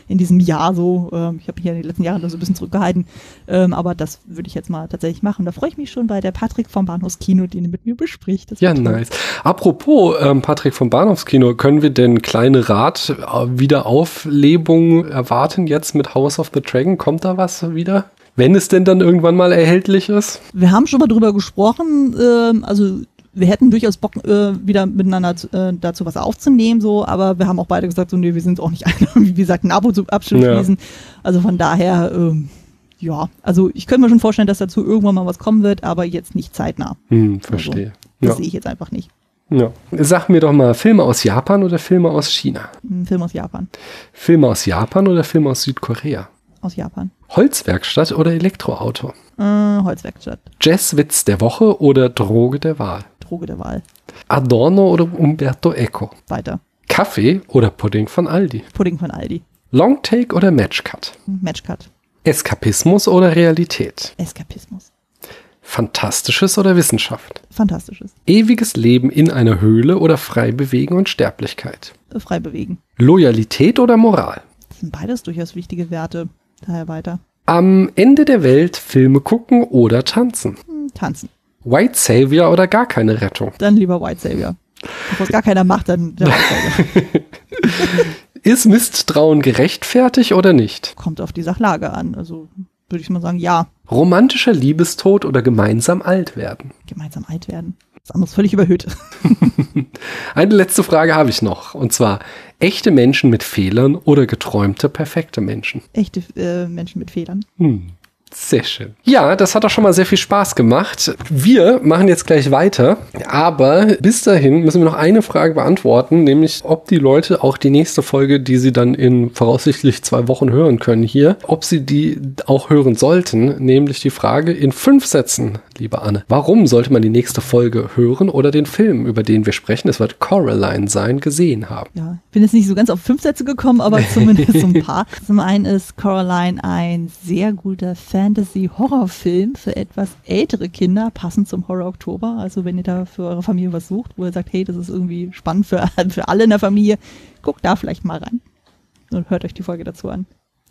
Speaker 2: In diesem Jahr so. Ähm, ich habe mich ja in den letzten Jahren so ein bisschen zurückgehalten, ähm, aber das würde ich jetzt mal tatsächlich machen. Da freue ich mich schon, weil der Patrick vom Bahnhofskino den mit mir bespricht. Das
Speaker 3: Ja, nice. Apropos, ähm, Patrick vom Bahnhofskino, können wir denn kleine Rat äh, erwarten jetzt mit House of the Dragon? Kommt da was wieder? Wenn es denn dann irgendwann mal erhältlich ist?
Speaker 2: Wir haben schon mal drüber gesprochen, ähm, also wir hätten durchaus Bock, äh, wieder miteinander äh, dazu was aufzunehmen, so, aber wir haben auch beide gesagt, so, nee, wir sind auch nicht einer, wie gesagt, ein Abo zu abschließen. Also von daher, ähm, ja, also ich könnte mir schon vorstellen, dass dazu irgendwann mal was kommen wird, aber jetzt nicht zeitnah.
Speaker 3: Hm, verstehe.
Speaker 2: Das
Speaker 3: Ja.
Speaker 2: sehe ich jetzt einfach nicht.
Speaker 3: ja. Sag mir doch mal, Filme aus Japan oder Filme aus China?
Speaker 2: Ein Film aus Japan.
Speaker 3: Filme aus Japan oder Filme aus Südkorea?
Speaker 2: Aus Japan.
Speaker 3: Holzwerkstatt oder Elektroauto?
Speaker 2: Äh, Holzwerkstatt.
Speaker 3: Jazzwitz der Woche oder Droge der Wahl?
Speaker 2: Droge der Wahl.
Speaker 3: Adorno oder Umberto Eco?
Speaker 2: Weiter.
Speaker 3: Kaffee oder Pudding von Aldi?
Speaker 2: Pudding von Aldi.
Speaker 3: Longtake oder Matchcut?
Speaker 2: Matchcut.
Speaker 3: Eskapismus oder Realität?
Speaker 2: Eskapismus.
Speaker 3: Fantastisches oder Wissenschaft?
Speaker 2: Fantastisches.
Speaker 3: Ewiges Leben in einer Höhle oder frei bewegen und Sterblichkeit?
Speaker 2: Äh, frei bewegen.
Speaker 3: Loyalität oder Moral?
Speaker 2: Das sind beides durchaus wichtige Werte. Daher weiter.
Speaker 3: Am Ende der Welt Filme gucken oder tanzen.
Speaker 2: Hm, tanzen.
Speaker 3: White Savior oder gar keine Rettung.
Speaker 2: Dann lieber White Savior. Bevor es gar keiner macht, dann der White Savior.
Speaker 3: Ist Misstrauen gerechtfertigt oder nicht?
Speaker 2: Kommt auf die Sachlage an. Also würde ich mal sagen, ja.
Speaker 3: Romantischer Liebestod oder gemeinsam alt werden?
Speaker 2: Gemeinsam alt werden. Das andere ist völlig überhöht.
Speaker 3: Eine letzte Frage habe ich noch. Und zwar, echte Menschen mit Fehlern oder geträumte perfekte Menschen?
Speaker 2: Echte äh, Menschen mit Fehlern.
Speaker 3: Hm. Sehr schön. Ja, das hat auch schon mal sehr viel Spaß gemacht. Wir machen jetzt gleich weiter, aber bis dahin müssen wir noch eine Frage beantworten, nämlich ob die Leute auch die nächste Folge, die sie dann in voraussichtlich zwei Wochen hören können hier, ob sie die auch hören sollten, nämlich die Frage in fünf Sätzen, liebe Anne. Warum sollte man die nächste Folge hören oder den Film, über den wir sprechen, es wird Coraline sein, gesehen haben?
Speaker 2: Ja, ich bin jetzt nicht so ganz auf fünf Sätze gekommen, aber zumindest so ein paar. Zum einen ist Coraline ein sehr guter Fan Fantasy-Horrorfilm für etwas ältere Kinder, passend zum Horror Oktober. Also wenn ihr da für eure Familie was sucht, wo ihr sagt, hey, das ist irgendwie spannend für, für alle in der Familie, guckt da vielleicht mal rein und hört euch die Folge dazu an.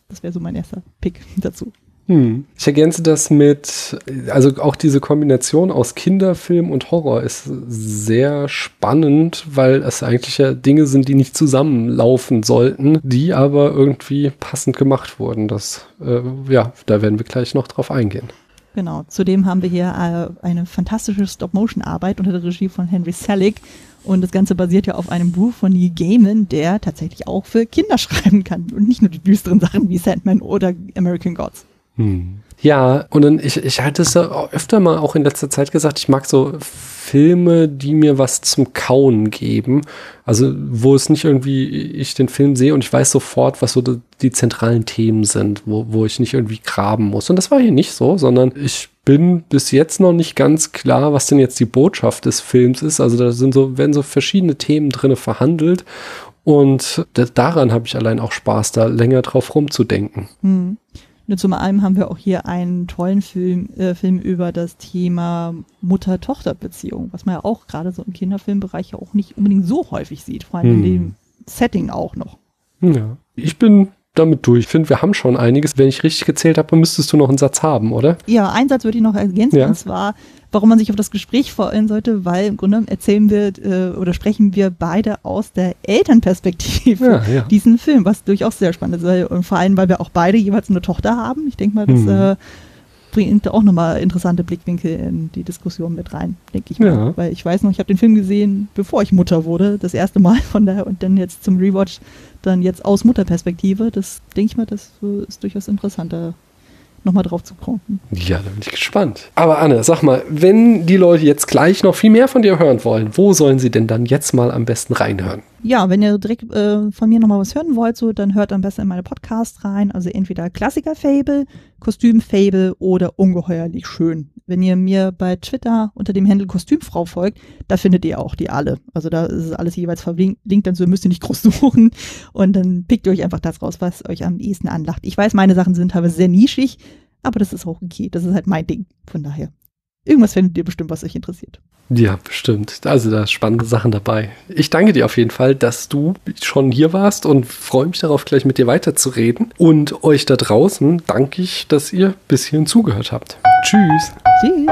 Speaker 2: Das wäre so mein erster Pick dazu.
Speaker 3: Hm. Ich ergänze das mit, also auch diese Kombination aus Kinderfilm und Horror ist sehr spannend, weil es eigentlich ja Dinge sind, die nicht zusammenlaufen sollten, die aber irgendwie passend gemacht wurden. Das, äh, ja, da werden wir gleich noch drauf eingehen.
Speaker 2: Genau. Zudem haben wir hier äh, eine fantastische Stop-Motion-Arbeit unter der Regie von Henry Selick. Und das Ganze basiert ja auf einem Buch von Neil Gaiman, der tatsächlich auch für Kinder schreiben kann und nicht nur die düsteren Sachen wie Sandman oder American Gods.
Speaker 3: Hm. Ja, und dann, ich, ich hatte es öfter mal auch in letzter Zeit gesagt, ich mag so Filme, die mir was zum Kauen geben. Also, wo es nicht irgendwie, ich den Film sehe und ich weiß sofort, was so die, die zentralen Themen sind, wo, wo ich nicht irgendwie graben muss. Und das war hier nicht so, sondern ich bin bis jetzt noch nicht ganz klar, was denn jetzt die Botschaft des Films ist. Also, da sind so, werden so verschiedene Themen drinne verhandelt. Und daran habe ich allein auch Spaß, da länger drauf rumzudenken.
Speaker 2: Hm. Nur zum einen haben wir auch hier einen tollen Film, äh, Film über das Thema Mutter-Tochter-Beziehung, was man ja auch gerade so im Kinderfilmbereich ja auch nicht unbedingt so häufig sieht, vor allem hm. in dem Setting auch noch.
Speaker 3: Ja, ich bin damit durch. Ich finde, wir haben schon einiges. Wenn ich richtig gezählt habe, müsstest du noch einen Satz haben, oder?
Speaker 2: Ja, einen Satz würde ich noch ergänzen. Ja. Und zwar, warum man sich auf das Gespräch freuen sollte, weil im Grunde erzählen wir äh, oder sprechen wir beide aus der Elternperspektive ja, ja. diesen Film, was durchaus sehr spannend ist. Und vor allem, weil wir auch beide jeweils eine Tochter haben. Ich denke mal, das mhm. äh, bringt auch nochmal interessante Blickwinkel in die Diskussion mit rein, denke ich mal. Ja. Weil ich weiß noch, ich habe den Film gesehen, bevor ich Mutter wurde, das erste Mal von daher und dann jetzt zum Rewatch, dann jetzt aus Mutterperspektive. Das denke ich mal, das ist durchaus interessanter nochmal drauf zu kommen.
Speaker 3: Ja, da bin ich gespannt. Aber Anne, sag mal, wenn die Leute jetzt gleich noch viel mehr von dir hören wollen, wo sollen sie denn dann jetzt mal am besten reinhören?
Speaker 2: Ja, wenn ihr direkt äh, von mir nochmal was hören wollt, so, dann hört am besten in meine Podcasts rein. Also entweder Klassiker-Fable, Kostüm-Fable oder Ungeheuerlich schön. Wenn ihr mir bei Twitter unter dem Handel Kostümfrau folgt, da findet ihr auch die alle. Also da ist alles jeweils verlinkt, dann so müsst ihr nicht groß suchen. Und dann pickt ihr euch einfach das raus, was euch am ehesten anlacht. Ich weiß, meine Sachen sind teilweise sehr nischig, aber das ist auch okay. Das ist halt mein Ding. Von daher. Irgendwas findet ihr bestimmt, was euch interessiert.
Speaker 3: Ja, bestimmt. Also da spannende Sachen dabei. Ich danke dir auf jeden Fall, dass du schon hier warst und freue mich darauf, gleich mit dir weiterzureden. Und euch da draußen danke ich, dass ihr bis hierhin zugehört habt. Tschüss. Tschüss.